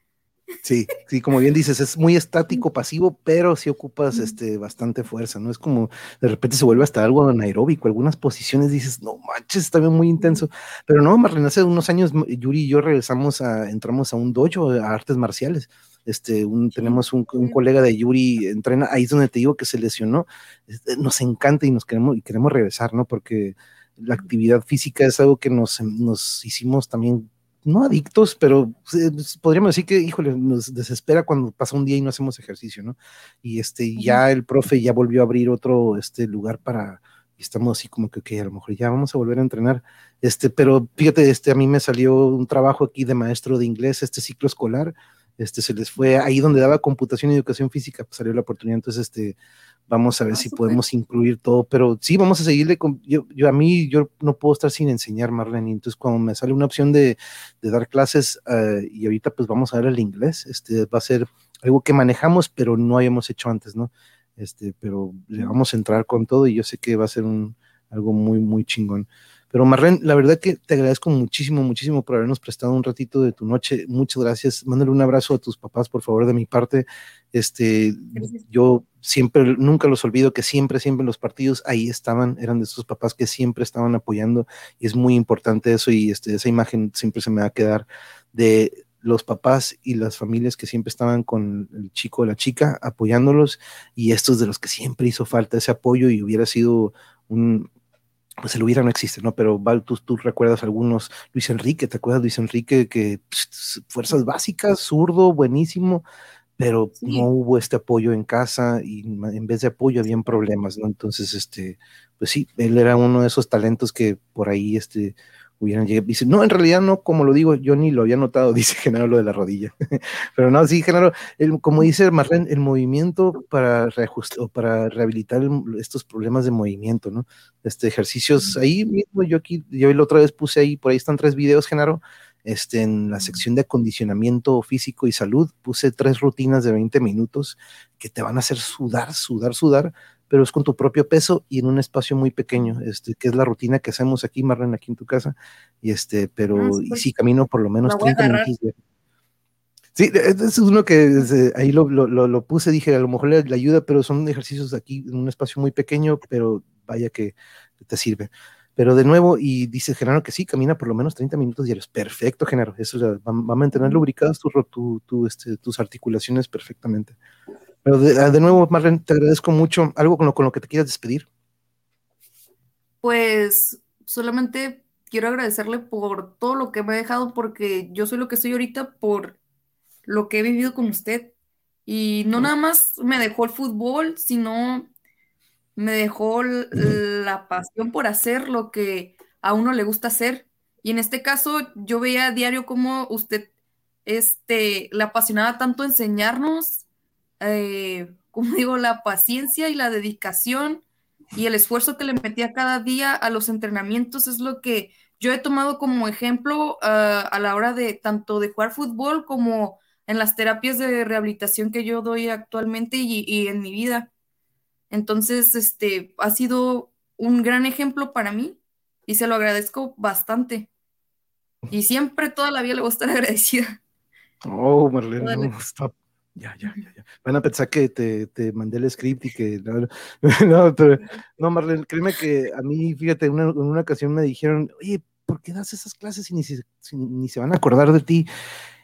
Sí, sí, como bien dices, es muy estático, pasivo, pero sí ocupas este, bastante fuerza, ¿no? Es como de repente se vuelve hasta algo anaeróbico, algunas posiciones dices, no manches, está bien muy intenso, pero no, Marlene, hace unos años Yuri y yo regresamos a, entramos a un dojo, a artes marciales, este, un, tenemos un, colega de Yuri, entrena, ahí es donde te digo que se lesionó, este, nos encanta y nos queremos, y queremos regresar, ¿no? Porque la actividad física es algo que nos, nos hicimos también no adictos, pero eh, pues, podríamos decir que, híjole, nos desespera cuando pasa un día y no hacemos ejercicio, ¿no? Y este, ya el profe ya volvió a abrir otro este, lugar para, y estamos así como que, ok, a lo mejor ya vamos a volver a entrenar. Este, pero fíjate, este, a mí me salió un trabajo aquí de maestro de inglés, este ciclo escolar, este, se les fue ahí donde daba computación y educación física, pues salió la oportunidad, entonces, este, vamos a ver ah, si podemos incluir todo, pero sí, vamos a seguirle con, yo, yo a mí, yo no puedo estar sin enseñar, Marlene, entonces cuando me sale una opción de, de dar clases, eh, y ahorita pues vamos a ver el inglés, este, va a ser algo que manejamos, pero no habíamos hecho antes, ¿no? Este, pero le vamos a entrar con todo y yo sé que va a ser un, algo muy, muy chingón. Pero Marlene, la verdad que te agradezco muchísimo, muchísimo por habernos prestado un ratito de tu noche. Muchas gracias. Mándale un abrazo a tus papás, por favor, de mi parte. Este, yo siempre, nunca los olvido que siempre, siempre los partidos ahí estaban, eran de esos papás que siempre estaban apoyando y es muy importante eso y este, esa imagen siempre se me va a quedar de los papás y las familias que siempre estaban con el chico o la chica apoyándolos y estos de los que siempre hizo falta ese apoyo y hubiera sido un, pues el hubiera no existe, ¿no? Pero Val, tú, tú, recuerdas algunos, Luis Enrique, ¿te acuerdas Luis Enrique? Que pues, fuerzas básicas, zurdo, buenísimo, pero no hubo este apoyo en casa y en vez de apoyo habían problemas, ¿no? Entonces, este, pues sí, él era uno de esos talentos que por ahí, este, hubieran llegado. Dice, no, en realidad no, como lo digo, yo ni lo había notado, dice Genaro lo de la rodilla. Pero no, sí, Genaro, el, como dice Marlene, el movimiento para reajustar o para rehabilitar estos problemas de movimiento, ¿no? Este, ejercicios ahí mismo, yo aquí, yo la otra vez puse ahí, por ahí están tres videos, Genaro, este, en la sección de acondicionamiento físico y salud, puse tres rutinas de 20 minutos que te van a hacer sudar, sudar, sudar, pero es con tu propio peso y en un espacio muy pequeño, este, que es la rutina que hacemos aquí, Marlene, aquí en tu casa, y este, pero, ah, y sí, camino por lo menos 30 minutos. Sí, e, es uno que ahí lo, lo, lo, puse, dije, a lo mejor le, ayuda, pero son ejercicios aquí en un espacio muy pequeño, pero vaya que te sirve. Pero de nuevo, y dice Genaro que sí, camina por lo menos 30 minutos diarios. Perfecto, Genaro. Eso va, va, a mantener lubricadas tu, tu, tu, este, tus articulaciones perfectamente. Pero ah, de, nuevo, Marlene, te agradezco mucho. ¿Algo con lo, con lo que te quieras despedir? Pues solamente quiero agradecerle por todo lo que me ha dejado, porque yo soy lo que soy ahorita por lo que he vivido con usted. Y no nada más me dejó el fútbol, sino me dejó la pasión por hacer lo que a uno le gusta hacer. Y en este caso, yo veía a diario cómo usted este, le apasionaba tanto enseñarnos eh, como digo, la paciencia y la dedicación y el esfuerzo que le metía cada día a los entrenamientos es lo que yo he tomado como ejemplo ah, a la hora de tanto de jugar fútbol como en las terapias de rehabilitación que yo doy actualmente y, en mi vida. Entonces, este ha sido un gran ejemplo para mí y se lo agradezco bastante. Y siempre toda la vida le voy a estar agradecida. Oh, Marlene, no, ya, ya, ya, ya. Van a pensar que te, te mandé el script y que. No, no, pero, no, Marlene, créeme que a mí, fíjate, en una ocasión me dijeron, oye, ¿por qué das esas clases y ni se, ni se van a acordar de ti?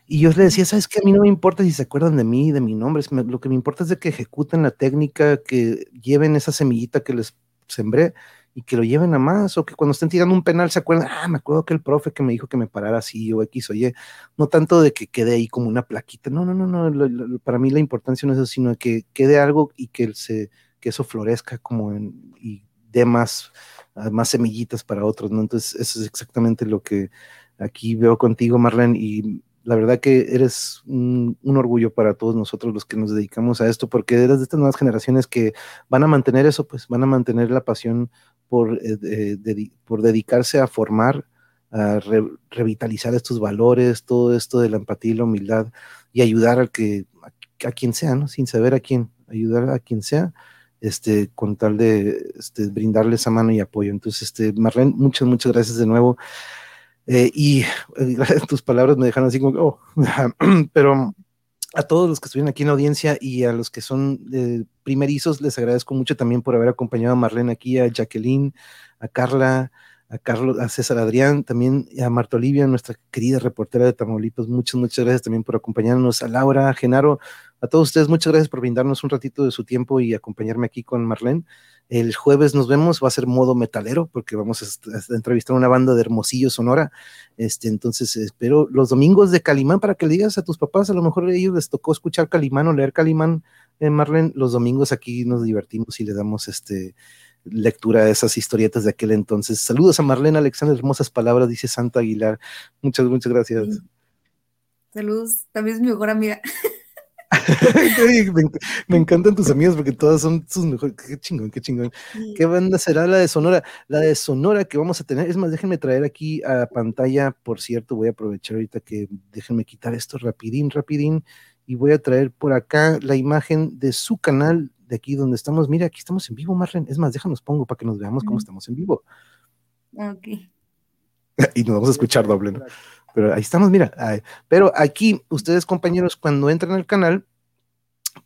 Y yo le decía, ¿sabes qué? A mí no me importa si se acuerdan de mí, de mi nombre. Lo que me importa es de que ejecuten la técnica, que lleven esa semillita que les sembré y que lo lleven a más, o que cuando estén tirando un penal se acuerden, ah, me acuerdo que el profe que me dijo que me parara así, o X, oye, no tanto de que quede ahí como una plaquita, no, no, no, no, para mí la importancia no es eso, sino que quede algo y que, se, que eso florezca como en, y dé más, ah, más semillitas para otros, ¿no? Entonces, eso es exactamente lo que aquí veo contigo, Marlene, y la verdad que eres un, orgullo para todos nosotros los que nos dedicamos a esto, porque eres de estas nuevas generaciones que van a mantener eso, pues van a mantener la pasión por, eh, por dedicarse a formar, a revitalizar estos valores, todo esto de la empatía y la humildad y ayudar a, que, a, quien sea, ¿no? Sin saber a quién, ayudar a quien sea, este, con tal de este, brindarle esa mano y apoyo. Entonces, este, Marlene, muchas, muchas gracias de nuevo. Eh, y eh, tus palabras me dejan así como, oh, pero a todos los que estuvieron aquí en la audiencia y a los que son eh, primerizos, les agradezco mucho también por haber acompañado a Marlene aquí, a Jacqueline, a Carla, a Carlos, a César Adrián, también a Marta Olivia, nuestra querida reportera de Tamaulipas. Muchas, muchas gracias también por acompañarnos. A Laura, a Genaro, a todos ustedes, muchas gracias por brindarnos un ratito de su tiempo y acompañarme aquí con Marlene. El jueves nos vemos, va a ser modo metalero, porque vamos a, entrevistar a una banda de Hermosillo, Sonora. Este, entonces, espero los domingos de Calimán para que le digas a tus papás, a lo mejor a ellos les tocó escuchar Calimán o leer Calimán, eh, Marlene. Los domingos aquí nos divertimos y le damos este lectura de esas historietas de aquel entonces. Saludos a Marlene Alexander, hermosas palabras, dice Santa Aguilar. Muchas, muchas gracias. Saludos, también es mi mejor amiga. me, encantan tus amigas porque todas son sus mejores. Qué chingón, qué chingón. ¿Qué banda será la de Sonora? La de Sonora que vamos a tener. Es más, déjenme traer aquí a pantalla. Por cierto, voy a aprovechar ahorita que déjenme quitar esto rapidín, rapidín. Y voy a traer por acá la imagen de su canal de aquí donde estamos. Mira, aquí estamos en vivo, Marlene. Es más, déjanos pongo para que nos veamos cómo estamos en vivo. Ok. y nos vamos a escuchar doble, ¿no? Pero ahí estamos, mira. Pero aquí, ustedes, compañeros, cuando entran al canal,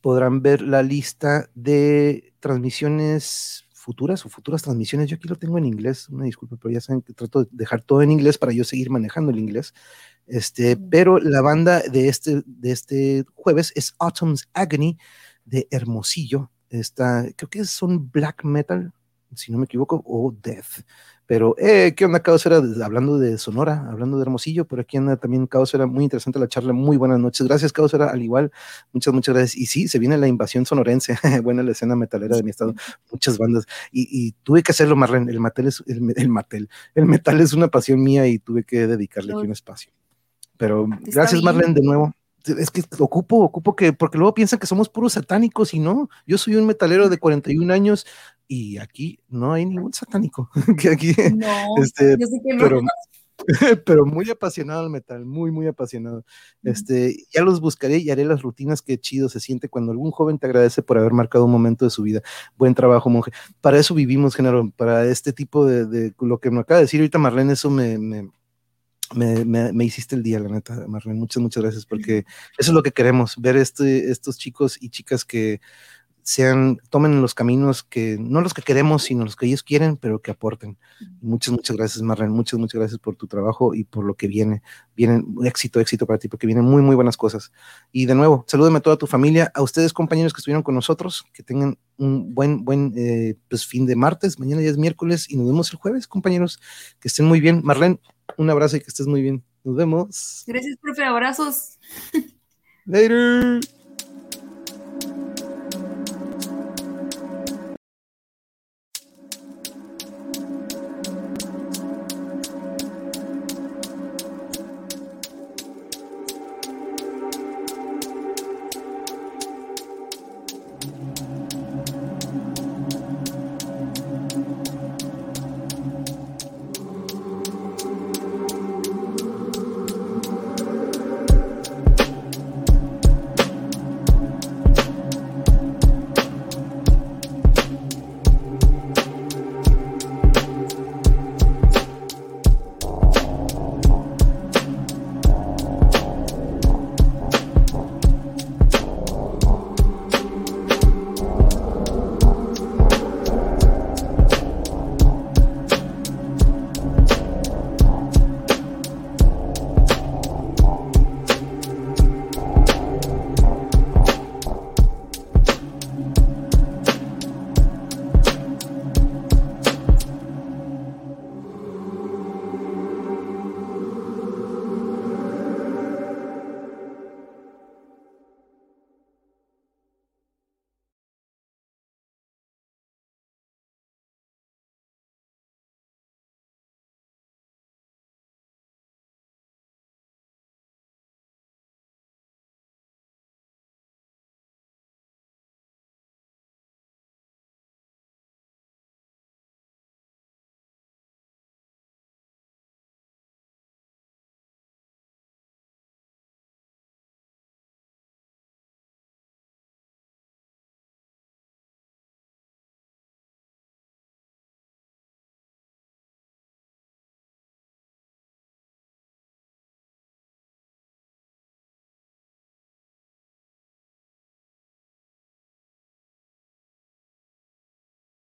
podrán ver la lista de transmisiones futuras o futuras transmisiones. Yo aquí lo tengo en inglés, una disculpa, pero ya saben que trato de dejar todo en inglés para yo seguir manejando el inglés. Este, pero la banda de este, de este jueves es Autumn's Agony de Hermosillo. Está, creo que son black metal, si no me equivoco, o Death. Pero, eh, ¿qué onda, Caosera? Hablando de Sonora, hablando de Hermosillo, por aquí anda también Caosera, muy interesante la charla, muy buenas noches. Gracias, Caosera, al igual, muchas, muchas gracias. Y sí, se viene la invasión sonorense, buena la escena metalera de mi estado, muchas bandas. Y, tuve que hacerlo, Marlene, el metal es, el, el, el metal es una pasión mía y tuve que dedicarle aquí un espacio. Pero gracias, Marlene, de nuevo es que ocupo, ocupo que, porque luego piensan que somos puros satánicos y no, yo soy un metalero de 41 años y aquí no hay ningún satánico. que aquí, no, este, yo sé que no. Pero, pero, muy apasionado al metal, muy, muy apasionado. Este, ya los buscaré y haré las rutinas que chido se siente cuando algún joven te agradece por haber marcado un momento de su vida. Buen trabajo, monje. Para eso vivimos, género, para este tipo de, de lo que me acaba de decir ahorita Marlene, eso me, me me, me, hiciste el día, la neta, Marlene. Muchas, muchas gracias, porque eso es lo que queremos, ver este, estos chicos y chicas que sean, tomen los caminos que, no los que queremos, sino los que ellos quieren, pero que aporten. Muchas, muchas gracias, Marlene. Muchas, muchas gracias por tu trabajo y por lo que viene. Vienen éxito, éxito para ti, porque vienen muy, muy buenas cosas. Y de nuevo, salúdame a toda tu familia, a ustedes, compañeros que estuvieron con nosotros, que tengan un buen, buen eh, pues, fin de martes. Mañana ya es miércoles y nos vemos el jueves, compañeros. Que estén muy bien. Marlene, un abrazo y que estés muy bien. Nos vemos. Gracias, profe. Abrazos. Later.